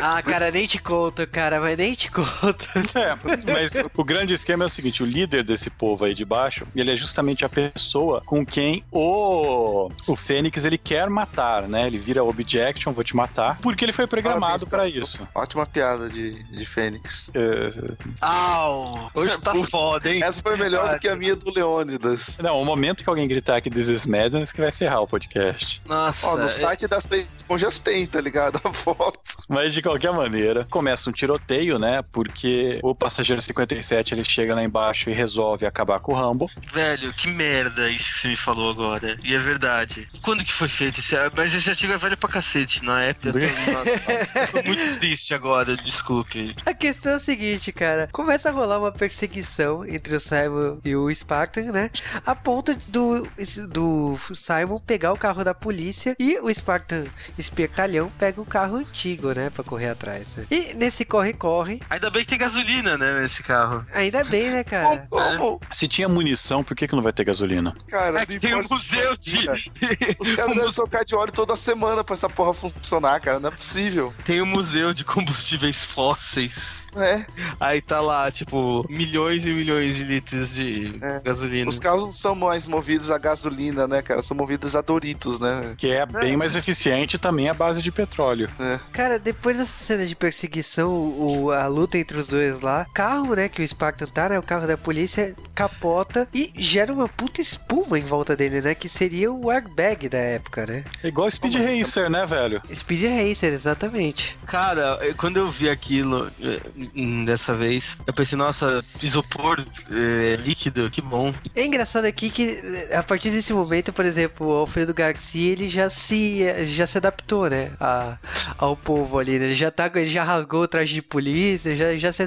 Ah, cara, nem te conto, cara, mas nem te conto. É, mas o grande esquema é o seguinte: o líder desse povo aí de baixo, ele é justamente a pessoa com quem o, o Fênix ele quer matar, né? Ele vira objection, vou te matar, porque ele foi programado pra tá? isso. Ótima piada de, de Fênix. É, Au! Hoje tá foda, hein? Essa foi melhor do que a minha do Leônidas. não, o momento que alguém gritar que This is Madness que vai ferrar o podcast. Nossa, Ó, no é- site das três esponjas tem, tá ligado? A foto. Mas de qualquer maneira, começa um tiroteio, né? Porque o passageiro 57 ele chega lá embaixo e resolve acabar com o Rambo. Velho, que merda isso que você me falou agora. E é verdade. Quando que foi feito esse... Mas esse artigo é velho pra cacete. Na época eu tô, eu tô muito triste agora, desculpe. A questão é a seguinte, cara. Começa a rolar uma perseguição entre o Simon e o Spartan, né? A ponto do, do Simon pegar o carro da polícia e o Spartan espertalhão pega o carro antigo, né? Pra correr atrás. né? E nesse corre-corre, Ainda bem que tem gasolina, né, nesse carro. ainda bem, né, cara? Como? Se tinha munição, por que, que não vai ter gasolina? Cara, É que tem um museu de... cara. Os caras devem trocar de óleo toda semana pra essa porra funcionar, cara. Não é possível. Tem um museu de combustíveis fósseis. É. Aí tá lá, tipo, milhões e milhões de litros de É. gasolina. Os carros não são mais movidos a gasolina, né, cara? São movidos a Doritos, né? Que é bem mais eficiente também a base de petróleo. Cara, depois dessa cena de perseguição, o, a luta entre os dois lá, carro, né, que o Spartan tá, né, o carro da polícia, capota e gera uma puta espuma em volta dele, né, que seria o airbag da época, né? É igual Speed Como assim? Racer, né, velho? Speed Racer, exatamente. Cara, quando eu vi aquilo eh, dessa vez, eu pensei, nossa, isopor eh, líquido, que bom. É engraçado aqui que eh, a partir desse momento, por exemplo, o Alfredo Garcia, ele já se já se adaptou, né, a, ao povo ali, né? Ele já tá, ele já rasgou o traje de polícia, já já se,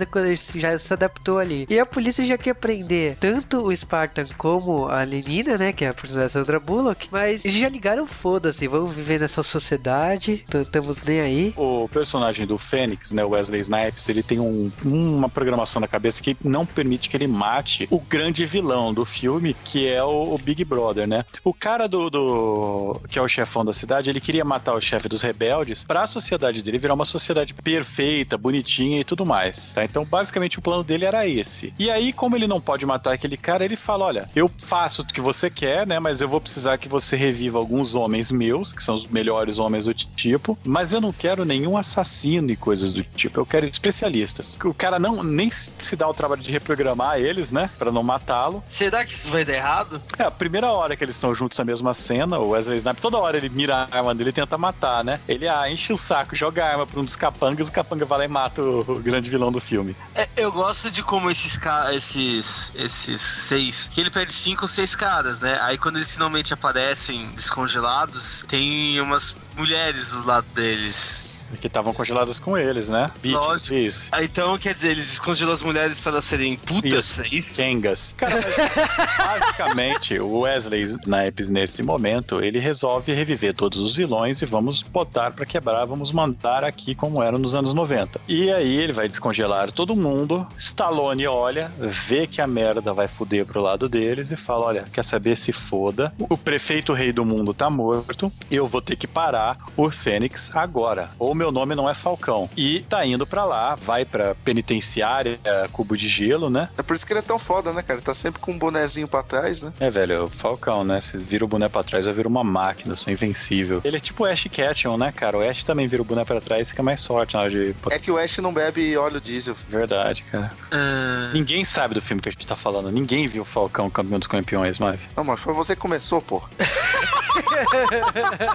já se adaptou ali. E a polícia já quer prender tanto o Spartan como a Lenina, né, que é a personagem Sandra Bullock, mas eles já ligaram foda-se, vamos viver nessa sociedade, t- estamos nem aí. O personagem do Fênix, né, Wesley Snipes, ele tem um- uma programação na cabeça que não permite que ele mate o grande vilão do filme, que é o, o Big Brother, né? O cara do, do- que é o chefão da cidade, ele queria matar o chefe dos rebeldes para a sociedade dele virar uma sociedade perfeita, bonitinha e tudo mais, tá? Então, basicamente o plano dele era esse. E aí, como ele não pode matar aquele cara, ele fala, olha, eu faço o que você quer, né, mas eu vou precisar que você reviva alguns homens meus, que são os melhores homens do tipo, mas eu não quero nenhum assassino e coisas do tipo, eu quero especialistas. O cara não nem se dá o trabalho de reprogramar eles, né, Pra não matá-lo. Será que isso vai dar errado? É, a primeira hora que eles estão juntos na mesma cena, o Wesley Snipes, toda hora ele mira a arma dele e tenta matar, né? Ele ah, enche o saco, joga a arma pra um dos capangas, o capanga vai lá e mata o, grande vilão do filme. É, eu gosto de como esses esses esses seis, que ele pede cinco ou seis caras, né? Aí quando eles finalmente aparecem descongelados, tem umas mulheres do lado deles. Que estavam congeladas com eles, né? Beach, Lógico. Isso. Ah, Então, quer dizer, eles descongelam as mulheres para elas serem putas, Isso. é isso? Kengas. Cara, basicamente, o Wesley Snipes, nesse momento, ele resolve reviver todos os vilões e vamos botar pra quebrar, vamos mandar aqui como era nos anos 90. E aí ele vai descongelar todo mundo. Stallone olha, vê que a merda vai fuder pro lado deles e fala: Olha, quer saber se foda? O prefeito rei do mundo tá morto, eu vou ter que parar o Fênix agora. Ou meu nome não é Falcão. E tá indo pra lá, vai pra penitenciária, cubo de gelo, né? É por isso que ele é tão foda, né, cara? Ele tá sempre com um bonezinho pra trás, né? É, velho, o Falcão, né? Se vira o boné pra trás, eu viro uma máquina, eu sou invencível. Ele é tipo o Ash Ketchum, né, cara? O Ash também vira o boné pra trás e fica mais forte na hora de... É que o Ash não bebe óleo diesel. Verdade, cara. Ah, Ninguém sabe do filme que a gente tá falando. Ninguém viu o Falcão campeão dos campeões, Mave. Não, mas foi você que começou, pô.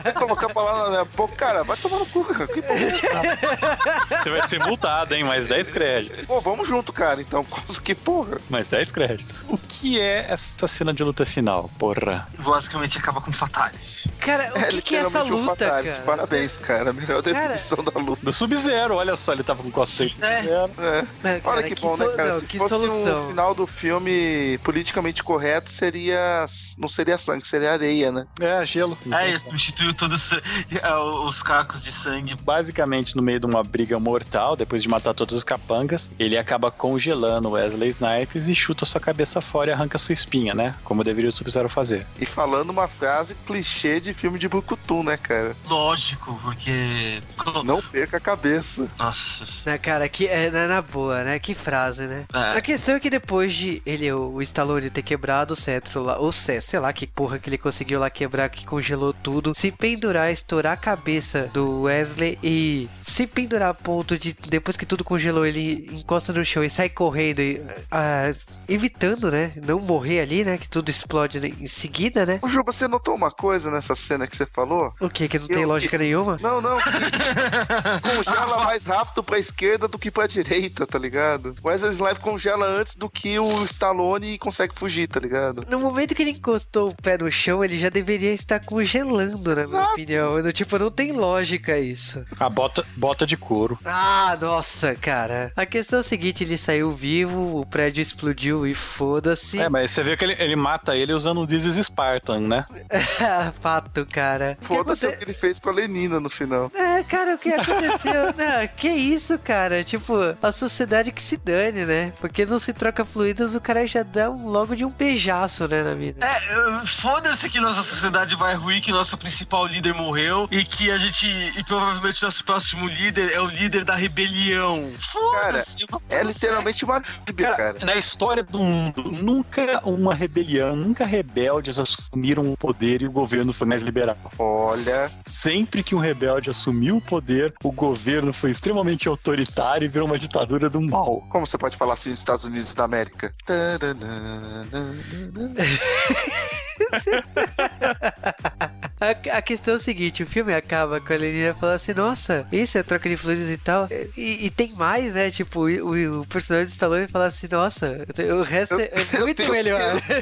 Vai colocar a palavra na minha boca. Cara, vai tomar no cu, cara. Que é? Você vai ser multado, hein? Mais 10 créditos. Pô, vamos junto, cara. Então, que porra. Mais 10 créditos. O que é essa cena de luta final, porra? basicamente acaba com Fatality. Cara, o que, que é essa um luta, fatality. cara? Parabéns, cara. Melhor Cara- definição da luta. Do Sub-Zero, olha só, ele tava com cosplay do É. Sub-Zero. É. Cara, Olha que, bom, né, so- cara? não, Se que fosse solução. um final do filme politicamente correto, seria. Não seria sangue, seria areia, né? É, gelo. É, ele substituiu todos os, ah, os cacos de sangue. Basicamente, no meio de uma briga mortal, depois de matar todos os capangas, ele acaba congelando Wesley Snipes e chuta sua cabeça fora e arranca sua espinha, né? Como deveria o Sub-Zero fazer. E falando uma frase clichê de filme de Brucutu, né, cara? Lógico, porque. Não perca a cabeça. Nossa. Né, cara, que é na, na boa, né? Que frase, né? É. A questão é que depois de ele, o, o Stallone ter quebrado o cetro lá, ou sei lá que porra que ele conseguiu lá quebrar, que congelou tudo, se pendurar, estourar a cabeça do Wesley e se pendurar a ponto de, depois que tudo congelou, ele encosta no chão e sai correndo, e, ah, evitando, né? Não morrer ali, né? Que tudo explode né, em seguida, né? Ô, Juba, você notou uma coisa nessa cena que você falou? O que? Que não tem Eu- lógica nenhuma? Não, não, congela mais rápido pra esquerda do que pra direita, tá ligado? O Wesley Snipes congela antes do que o Stallone e consegue fugir, tá ligado? No momento que ele encostou o pé no chão, ele já deveria estar congelando, na minha opinião. Eu, tipo, não tem lógica isso. A bota, bota de couro. Ah, nossa, cara. A questão é a seguinte, ele saiu vivo, o prédio explodiu e foda-se. É, mas você viu que ele, ele mata ele usando o is Spartan, né? Fato, cara. O que Foda-se o aconte- que ele fez com a Lenina no final. É, cara, o que aconteceu? não, que isso, cara? Tipo, a sociedade que se dane, né? Porque não se troca fluidos, o cara já dá um, logo de um beijaço, né, na vida. É, foda-se que nossa sociedade vai ruir, que nosso principal líder morreu e que a gente. E provavelmente nosso próximo líder é o líder da rebelião. Foda-se. É literalmente uma bíblia, Cara, cara. na história do mundo, nunca uma rebelião, nunca rebeldes assumiram o poder e o governo foi mais liberal. Olha, Sempre que um rebelde assumiu o poder, o governo foi extremamente autoritário e virou uma ditadura do mal. como você pode falar assim dos Estados Unidos da América? A, a questão é o seguinte, o filme acaba com a Lenina falando assim, nossa, isso é troca de flores e tal. E, e tem mais, né? Tipo, o, o personagem do Stallone fala assim, nossa, o resto é, é Eu muito tenho melhor. que-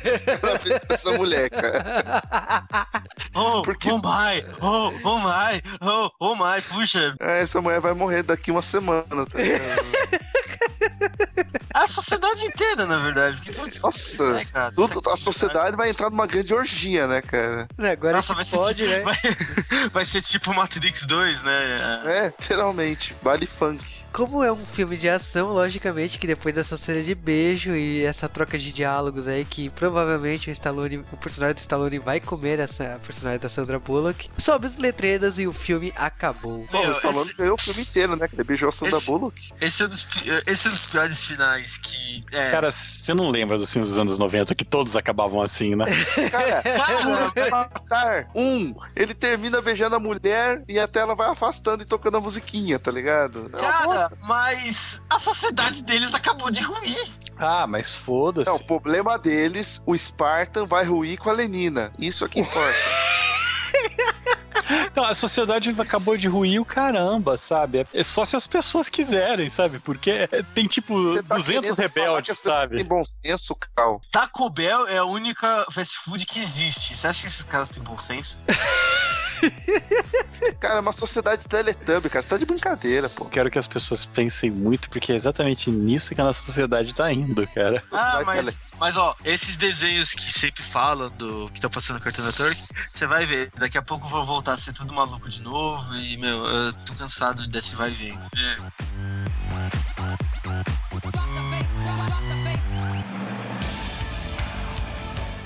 essa mulher, cara. Oh, Porque- oh my, oh, oh my, oh, oh my, puxa. Ah, essa mulher vai morrer daqui uma semana, tá ligado? A sociedade inteira, na verdade. Porque Nossa, né, cara? Tudo, a sociedade vai entrar numa grande orgia, né, cara? Agora Nossa, vai ser, pode, tipo, né? vai, vai ser tipo Matrix 2, né? É, literalmente, baile funk. Como é um filme de ação, logicamente que depois dessa cena de beijo e essa troca de diálogos aí, que provavelmente o Stallone, o personagem do Stallone vai comer essa personagem da Sandra Bullock, sobe os letreiros e o filme acabou. Bom, Meu, o Stallone esse- ganhou o filme inteiro, né? Que ele beijou a Sandra esse- Bullock. Esse é, um dos, esse é um dos piores finais que. É, Cara, você não lembra dos filmes dos anos 90 que todos acabavam assim, né? Cara, Cara. Um, ele termina beijando a mulher e até ela vai afastando e tocando a musiquinha, tá ligado? É uma cara, mas a sociedade deles acabou de ruir. Ah, mas foda-se. Não, o problema deles, o Spartan vai ruir com a Lenina. Isso é que importa. Então, a sociedade acabou de ruir o caramba, sabe? É só se as pessoas quiserem, sabe? Porque tem tipo tá 200 querendo falar que rebeldes, sabe? têm bom senso, Cal. Taco Bell é a única fast food que existe. Você acha que esses caras têm bom senso? Cara, é uma sociedade Teletubby, cara. Você tá de brincadeira, pô. Quero que as pessoas pensem muito, porque é exatamente nisso que a nossa sociedade tá indo, cara. Ah, mas, Tele- mas ó, esses desenhos que sempre falam do que tá passando no Cartoon Network, você vai ver, daqui a pouco vão voltar a ser tudo maluco de novo e, meu, eu tô cansado desse vai e vem. É.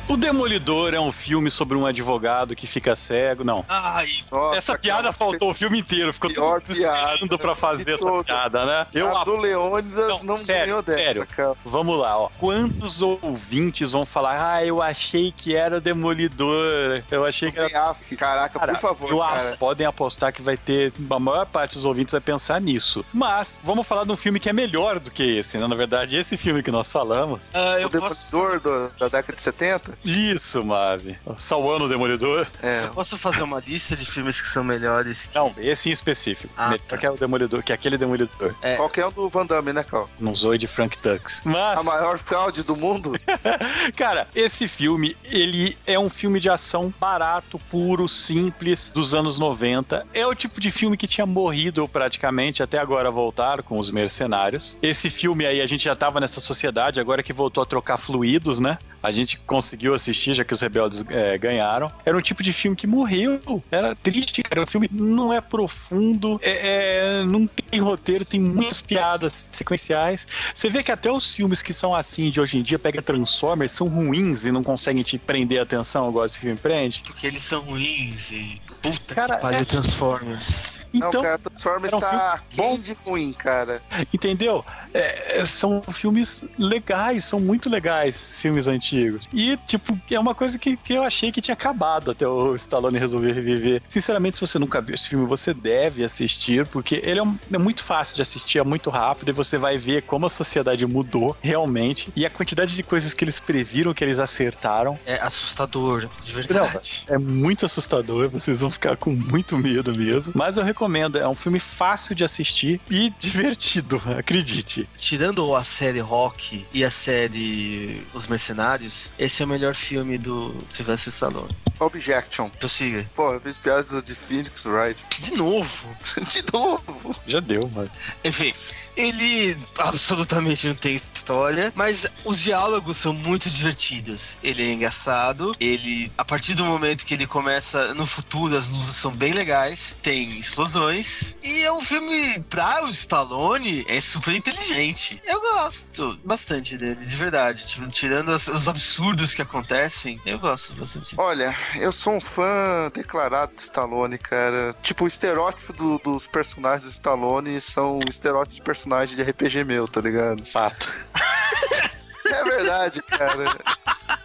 O Demolidor é um filme sobre um advogado que fica cego. Não. Ai, Nossa, essa piada cara, faltou o filme inteiro. Ficou Pior todo esperando piada pra fazer essa todas. piada, né? Eu a do Leônidas Não, não, sério, ganhou dessa, sério. cara. Vamos lá, ó. Quantos ouvintes vão falar, ah, eu achei que era o Demolidor, eu achei que era... Caraca, Cara, por favor, eu cara. podem apostar que vai ter, a maior parte dos ouvintes vai pensar nisso. Mas, vamos falar de um filme que é melhor do que esse, né? Na verdade, esse filme que nós falamos. ah, eu O posso, Demolidor do- da década de 70? Isso, Mave. Salvando o Demolidor. É. eu posso fazer uma lista de filmes que são melhores. que- Não, esse em específico. Ah, melhor tá. que é o Demolidor, que é aquele Demolidor. É. Qualquer um do Van Damme, né, Cal? Não zoe de Frank Dux. Mas... A maior fraude do mundo? Cara, esse filme, ele é um filme de ação barato, puro, simples, dos anos 90. É o tipo de filme que tinha morrido praticamente, até agora voltar com os mercenários. Esse filme aí, a gente já tava nessa sociedade, agora que voltou a trocar fluidos, né? A gente conseguiu assistir, já que os rebeldes é, ganharam. Era um tipo de filme que morreu. Era triste, cara. O filme não é profundo, é, é- não tem roteiro, tem muitas piadas sequenciais. Você vê que até os filmes que são assim de hoje em dia, pega Transformers, são ruins e não conseguem te prender a atenção, igual esse filme prende. Porque eles são ruins e. Puta Cara, que pariu, é- Transformers. Então, não, cara, Transformers um tá bem de ruim, cara. Entendeu? É, são filmes legais, são muito legais, filmes antigos. E, tipo, é uma coisa que, que eu achei que tinha acabado até o Stallone resolver reviver. Sinceramente, se você nunca viu esse filme, você deve assistir, porque ele é, um- é muito fácil de assistir, é muito rápido, e você vai ver como a sociedade mudou realmente, e a quantidade de coisas que eles previram, que eles acertaram. É assustador, de verdade. É muito assustador, vocês vão ficar com muito medo mesmo. Mas eu recomendo, é um filme fácil de assistir e divertido, acredite. Tirando a série Rock e a série Os Mercenários, esse é o melhor filme do Sylvester Stallone. Objection. Prossiga. Pô, eu fiz piadas de Phoenix Wright. De novo. De novo. Já deu, mano. Enfim, ele absolutamente não tem história, mas os diálogos são muito divertidos. Ele é engraçado, ele, a partir do momento que ele começa no futuro, as lutas são bem legais, tem explosões, e é um filme pra o Stallone, é super inteligente. Eu gosto bastante dele, de verdade. Tipo, tirando as- os absurdos que acontecem, eu gosto bastante. Olha, eu sou um fã declarado de Stallone, cara. Tipo, o estereótipo do- dos personagens do Stallone são estereótipos de personagem de RPG meu, tá ligado? Fato. É verdade, cara.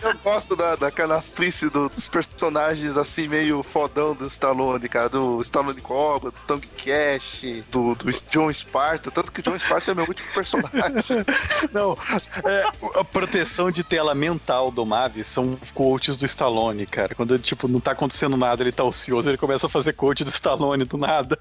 Eu gosto da, da canastrice do- dos personagens assim, meio fodão do Stallone, cara. Do Stallone Cobra, do Tongue Cash, do, do John Sparta. Tanto que o John Sparta é meu último personagem. Não, é, a proteção de tela mental do Mavi são coaches do Stallone, cara. Quando ele, tipo, não tá acontecendo nada, ele tá ocioso, ele começa a fazer coach do Stallone do nada.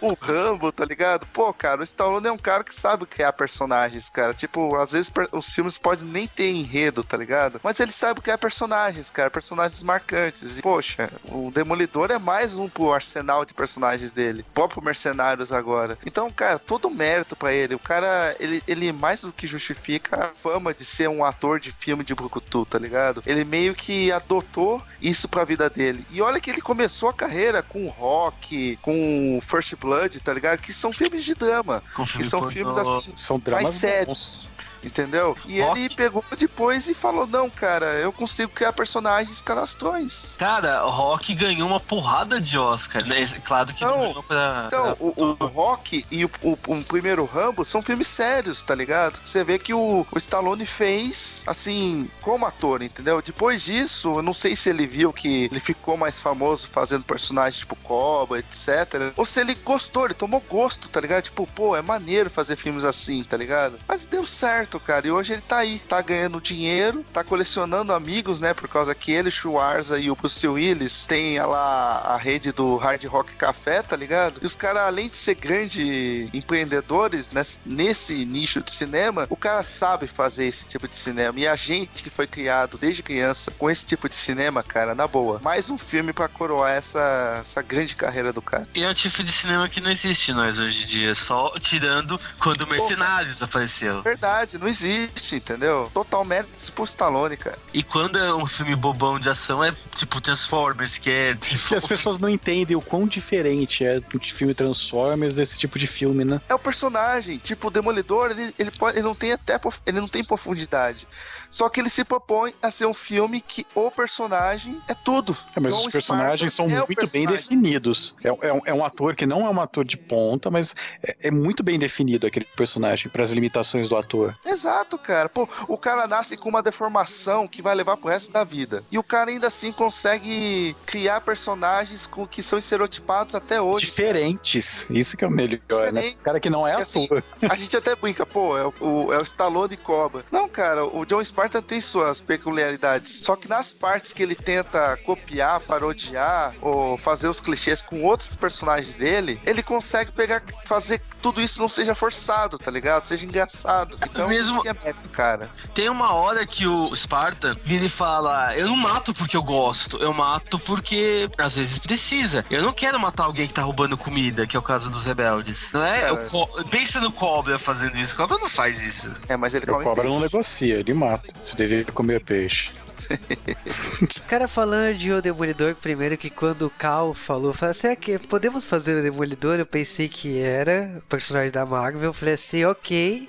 o Rambo, tá ligado? Pô, cara, o Stallone é um cara que sabe criar personagens, cara. Tipo, às vezes os filmes podem nem ter enredo, tá ligado? Mas ele sabe criar personagens, cara. Personagens marcantes. E, poxa, o Demolidor é mais um pro arsenal de personagens dele. O próprio Mercenários agora. Então, cara, todo mérito pra ele. O cara, ele, ele mais do que justifica a fama de ser um ator de filme de Brucutu, tá ligado? Ele meio que adotou isso pra vida dele. E olha que ele começou a carreira com Rock, com First Blood, tá ligado? Que são filmes de drama. Com Que são filmes assim, São dramas mais sérios. bons. Entendeu? E Rock. ele pegou depois e falou: Não, cara, eu consigo criar personagens canastrões. Cara, o Rock ganhou uma porrada de Oscar, né? Claro que não, pra. Então, pra- o, o Rock e o, o- o primeiro Rambo são filmes sérios, tá ligado? Você vê que o, o Stallone fez, assim, como ator, entendeu? Depois disso, eu não sei se ele viu que ele ficou mais famoso fazendo personagens tipo Cobra, etc. Ou se ele gostou, ele tomou gosto, tá ligado? Tipo, pô, é maneiro fazer filmes assim, tá ligado? Mas deu certo, cara. E hoje ele tá aí, tá ganhando dinheiro, tá colecionando amigos, né? Por causa que ele, Schwarza e o Bruce Willis tem lá a rede do Hard Rock Café, tá ligado? E os caras, além de ser grandes empreendedores nesse, nesse nicho de cinema, o cara sabe fazer esse tipo de cinema. E a gente que foi criado desde criança com esse tipo de cinema, cara, na boa. Mais um filme pra coroar essa, essa grande carreira do cara. E é um tipo de cinema que não existe mais hoje em dia, só tirando quando Mercenários apareceu. Verdade, não existe, entendeu? Total mérito pro Stallone, cara. E quando é um filme bobão de ação, é tipo Transformers, que é. Que as pessoas não entendem o quão diferente é do filme Transformers desse tipo de filme, né? É o personagem, tipo o Demolidor, ele, ele, pode, ele não tem até ele não tem profundidade. Só que ele se propõe a ser um filme que o personagem é tudo. É, mas John os personagens Spartan são é o muito bem personagem. definidos. É, é um- é um ator que não é um ator de ponta, mas é, é muito bem definido aquele personagem para as limitações do ator. Exato, cara. Pô, o cara nasce com uma deformação que vai levar pro resto da vida. E o cara ainda assim consegue criar personagens com, que são estereotipados até hoje. Diferentes. Isso que é o melhor, né? Diferentes. O cara que não é E assim. A gente até brinca, pô, é o, é o Stallone Cobra. Não, cara, o John Spartan tem suas peculiaridades. Só que nas partes que ele tenta copiar, parodiar ou fazer os clichês com outros personagens dele, ele consegue pegar, fazer que tudo isso não seja forçado, tá ligado? Seja engraçado. Então, Mesmo- é mérito, cara. Tem uma hora que o Spartan vira e fala: Eu não mato porque eu gosto, eu mato porque às vezes precisa. Eu não quero matar alguém que tá roubando comida, que é o caso dos rebeldes. Não é? Cara, O co- Pensa no Cobra fazendo isso. O Cobra não faz isso. É, mas ele O come cobra peixe. não negocia, ele mata. Você deveria comer peixe. O cara falando de O Demolidor, primeiro que quando o Cal falou, falou assim, "Ah, que podemos fazer o Demolidor? Eu pensei que era o personagem da Marvel. Eu falei assim, ok.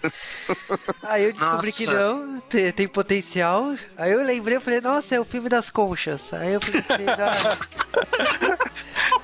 Aí eu descobri que Nossa. não, tem, tem potencial. Aí eu lembrei, eu falei, nossa, é o filme das conchas. Aí eu falei, ah,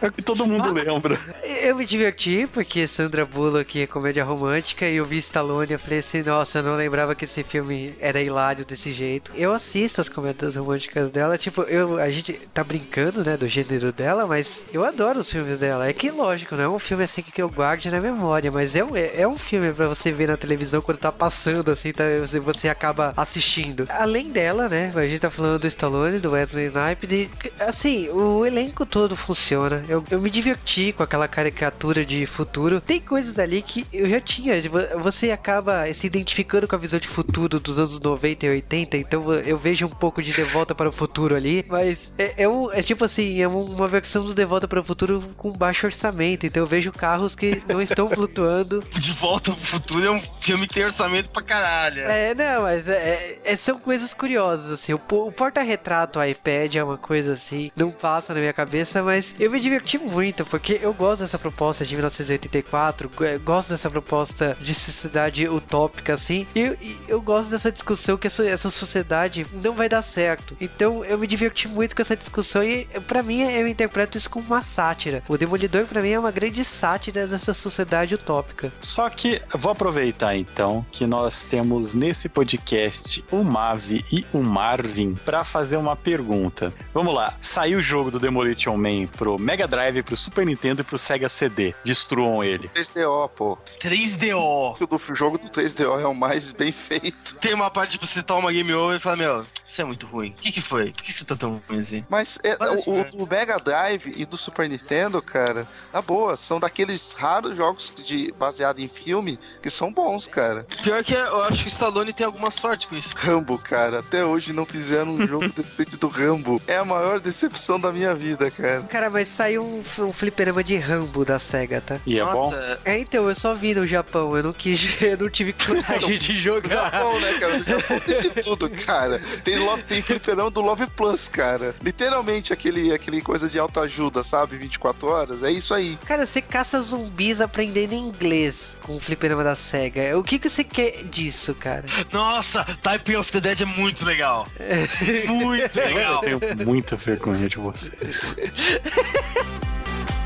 É o que todo mundo lembra. eu me diverti, porque Sandra Bullock é comédia romântica, e eu vi Stallone, eu falei assim, nossa, eu não lembrava que esse filme era hilário desse jeito. Eu assisto as comédias românticas dela, tipo, eu, a gente tá brincando, né, do gênero dela, mas eu adoro os filmes dela. É que, lógico, não é um filme assim que eu guarde na memória, mas é, um- é, é um filme pra você ver na televisão quando tá passando, assim, tá, você, você acaba assistindo. Além dela, né, a gente tá falando do Stallone, do Wesley Snipes, e, assim, o elenco todo funciona. Eu, eu me diverti com aquela caricatura de futuro. Tem coisas ali que eu já tinha. tipo, Você acaba se identificando com a visão de futuro dos anos 90 e 80, então eu vejo um pouco de De Volta para o Futuro ali. Mas é, é, um, é tipo assim, é uma versão do De Volta para o Futuro com baixo orçamento. Então eu vejo carros que não estão flutuando. De Volta ao Futuro é um filme que tem orçamento pra caralho. É, não, mas é, é- são coisas curiosas, assim. O, o porta-retrato iPad é uma coisa assim, não passa na minha cabeça, mas eu me diverti muito, porque eu gosto dessa proposta de 1984, go- eu gosto dessa proposta de sociedade utópica, assim, e eu, e eu gosto dessa discussão que essa, essa sociedade não vai dar certo. Então eu me diverti muito com essa discussão e pra mim eu interpreto isso como uma sátira. O Demolidor pra mim é uma grande sátira dessa sociedade utópica. Só que vou aproveitar então que nós temos nesse podcast o Mavi e o Marvin para fazer uma pergunta. Vamos lá, saiu o jogo do Demolition Man pro Mega Drive, pro Super Nintendo e pro Sega CD. Destruam ele. 3DO, pô. 3DO. O jogo do 3DO é o mais bem feito. Tem uma parte pra você tomar game over e falar, meu, isso é muito ruim. O que que foi? Por que você tá tão ruim assim? Mas é, o, o do Mega Drive e do Super Nintendo, cara, na boa, são daqueles raros jogos de baseado em filme que são bons, cara. Pior que eu acho que o Stallone tem alguma sorte com isso. Rambo, cara, até hoje não fizeram um jogo decente do Rambo. É a maior decepção da minha vida, cara. Cara, mas saiu um, um fliperama de Rambo da SEGA, tá? E é bom? Nossa, É, então, eu só vi no Japão, eu não quis, eu não tive coragem de jogar. Japão, né, cara? No Japão tem de tudo, cara. Tem, love, tem fliperão do Love Plus, cara. Literalmente aquele, aquele coisa de autoajuda, sabe? 24 horas. É isso aí. Cara, você caça zumbis aprendendo inglês com o fliperama da SEGA. O que, que você quer disso, cara? nossa, Type of the Dead é muito legal. Muito legal. Eu tenho muita vergonha de vocês.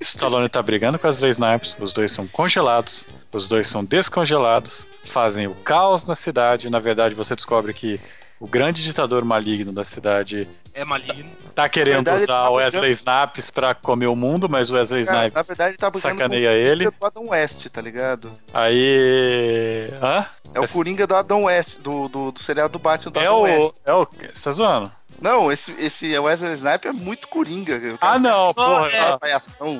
Stallone tá brigando com as Wesley Snipes, os dois são congelados, os dois são descongelados, fazem o caos na cidade. Na verdade, você descobre que o grande ditador maligno da cidade, É maligno. tá querendo verdade, ele usar tá o Wesley Snipes pra comer o mundo, mas o Wesley Cara, na Snipes verdade, ele tá sacaneia com o ele. Coringa do Adam West, tá ligado? Aí. Hã? É o Coringa do Adam West, do, do, do seriado do Batman do É Adam o. West. É o. Você tá zoando? Não, esse, esse Wesley Sniper é muito Coringa. cara Ah, não, porra. é. ah.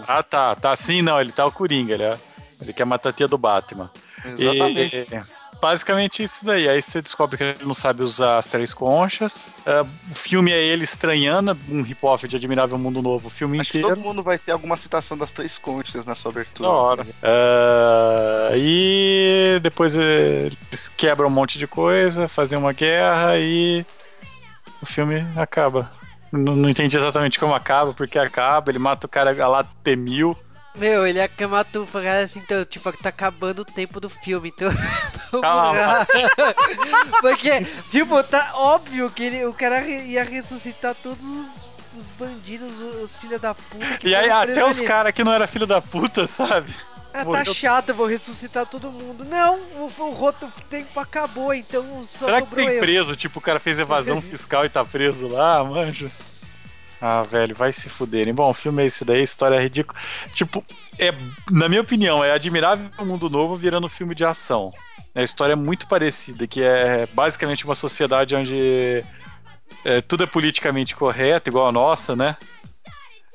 Ah, tá. Tá sim, não. Ele tá o Coringa, ele, é, ele quer matar a tia do Batman. Exatamente. E, basicamente isso daí. Aí você descobre que ele não sabe usar as três conchas. É, o filme é ele estranhando, um hip-hop de Admirável Mundo Novo o filme Acho que inteiro. todo mundo vai ter alguma citação das três conchas na sua abertura. Da hora. É, e depois eles quebram um monte de coisa, fazem uma guerra e o filme acaba. Não, não entendi exatamente como acaba, porque acaba, ele mata o cara lá T-1000. Meu, ele é mata o cara assim, então, tipo, tá acabando o tempo do filme, então. Calma. Porque, tipo, tá óbvio que ele, o cara ia ressuscitar todos os, os bandidos, os, os filhos da puta. E aí até os caras que não era filho da puta, sabe? Ah, tá chato, eu vou ressuscitar todo mundo. Não, o, o roto tempo acabou, então só Será que tem eu. preso? Tipo, o cara fez evasão fiscal e tá preso lá, manjo? Ah, velho, vai se fuderem. Bom, o filme é esse daí, história ridícula. Tipo, é, na minha opinião, é admirável o mundo novo virando filme de ação. A história é muito parecida, que é basicamente uma sociedade onde é, tudo é politicamente correto, igual a nossa, né?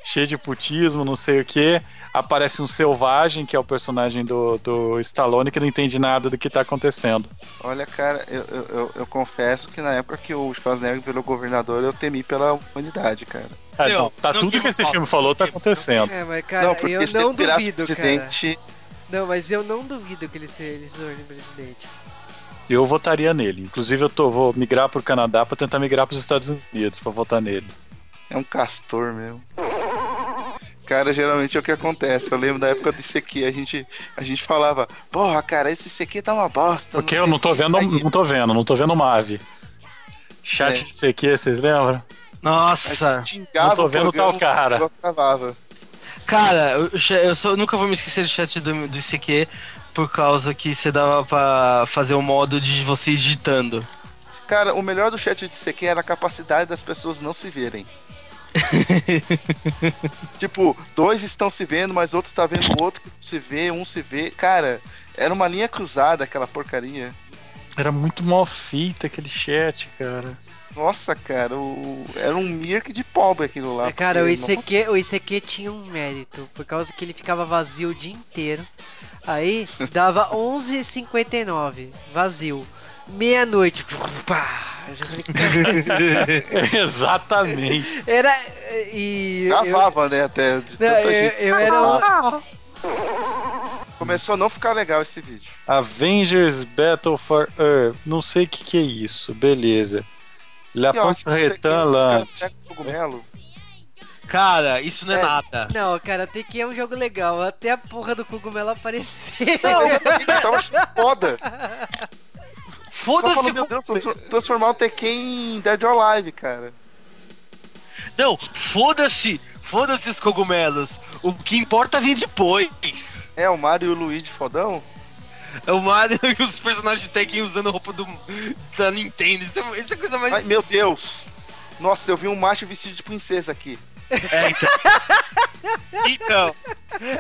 Cheio de putismo, não sei o que. Aparece um selvagem, que é o personagem do, do Stallone, que não entende nada do que tá acontecendo. Olha, cara, eu, eu, eu- eu confesso que na época que o Schwarzenegger virou governador, eu temi pela humanidade, cara. Ah, Meu, não, tá não tudo que esse filme falou tá acontecendo. É, mas cara, não, porque eu não duvido, cara. presidente, Não, mas eu não duvido que ele se, ele torne presidente. Eu votaria nele. Inclusive, eu tô, vou migrar pro Canadá pra tentar migrar pros Estados Unidos pra votar nele. é um castor mesmo. Cara, geralmente é o que acontece. Eu lembro da época do ICQ, a gente, a gente falava, porra, cara, esse ICQ tá uma bosta. Porque eu não o tô quê." vendo, Aí, não tô vendo, não tô vendo uma ave. Chat É. de CQ, vocês lembram? Nossa. Não tô o vendo tal cara. o. Cara, eu, eu só, nunca vou me esquecer do chat do, do ICQ por causa que você dava pra fazer o modo de você ir digitando. Cara, o melhor do chat de ICQ era a capacidade das pessoas não se verem. tipo, dois estão se vendo, mas outro tá vendo o outro que não se vê, um se vê. Cara, era uma linha cruzada aquela porcaria. Era muito mal feito aquele chat, cara. Nossa, cara, o... era um Mirk de pobre aquilo lá. É, cara, o ICQ, o ICQ tinha um mérito, por causa que ele ficava vazio o dia inteiro. Aí dava 11h59, vazio. Meia-noite, pá! Eu já falei, "Cara, Exatamente. Era. E. não- eu- Cavava, né, até de Não, tanta eu, gente. eu era Começou a não ficar legal esse vídeo. Avengers Battle for Earth. Não sei o que, que é isso. Beleza. La ó, Ponte Retan os caras Lance. pegam cogumelo. Cara, isso não é É. nada. Não, cara, tem que é um jogo legal. Até a porra do cogumelo aparecer. Exatamente, eu tava achando foda. Foda-se meu Deus, trans- transformar o Tekken em Dead or Alive, cara. Não, foda-se! Foda-se os cogumelos. O que importa vem depois. É, o Mario e o Luigi fodão? É o Mario e os personagens de Tekken usando roupa do, da Nintendo. Isso é, isso é coisa mais. Ai, meu Deus! Nossa, eu vi um macho vestido de princesa aqui. É, então. então.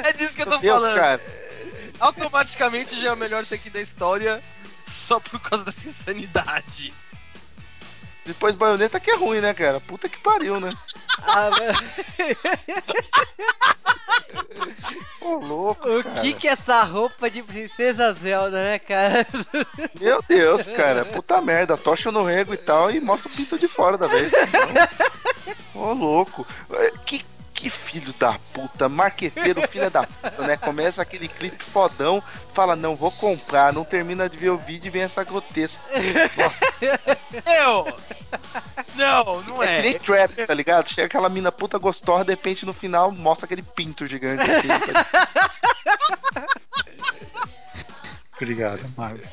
É disso que eu tô Meu Deus, falando. cara. Automaticamente já é o melhor Tekken da história só por causa dessa insanidade. Depois baioneta que é ruim, né, cara? Puta que pariu, né? Ah, Ô, louco, o cara. que que é essa roupa de princesa Zelda, né, cara? Meu Deus, cara. Puta merda. Tocha no rego e tal e mostra o pinto de fora da vez. Ô, louco. É, Que, que filho da puta. Marqueteiro, filha da puta, né? Começa aquele clipe fodão, fala, não, vou comprar. Não termina de ver o vídeo e vem essa grotesca. Nossa, Eu! Não, não é que é. nem trap, tá ligado? Chega aquela mina puta gostosa, de repente no final mostra aquele pinto gigante assim. Obrigado, Mario.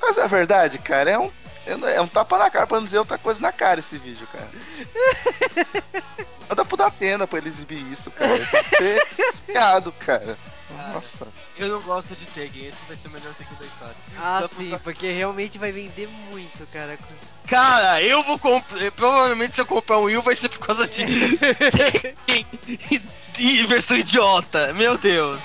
Mas é verdade, cara, é um, é um tapa na cara pra não dizer outra coisa na cara esse vídeo, cara. Manda pro Datena pra ele exibir isso, cara. Tem que ser viciado, cara. Nossa. Eu não gosto de Tekken, esse vai ser o melhor Tekken da história. Ah, Só sim, causa- porque realmente vai vender muito, cara. Cara, eu vou comprar. Provavelmente se eu comprar um Wii vai ser por causa de. Tekken e versão idiota. Meu Deus.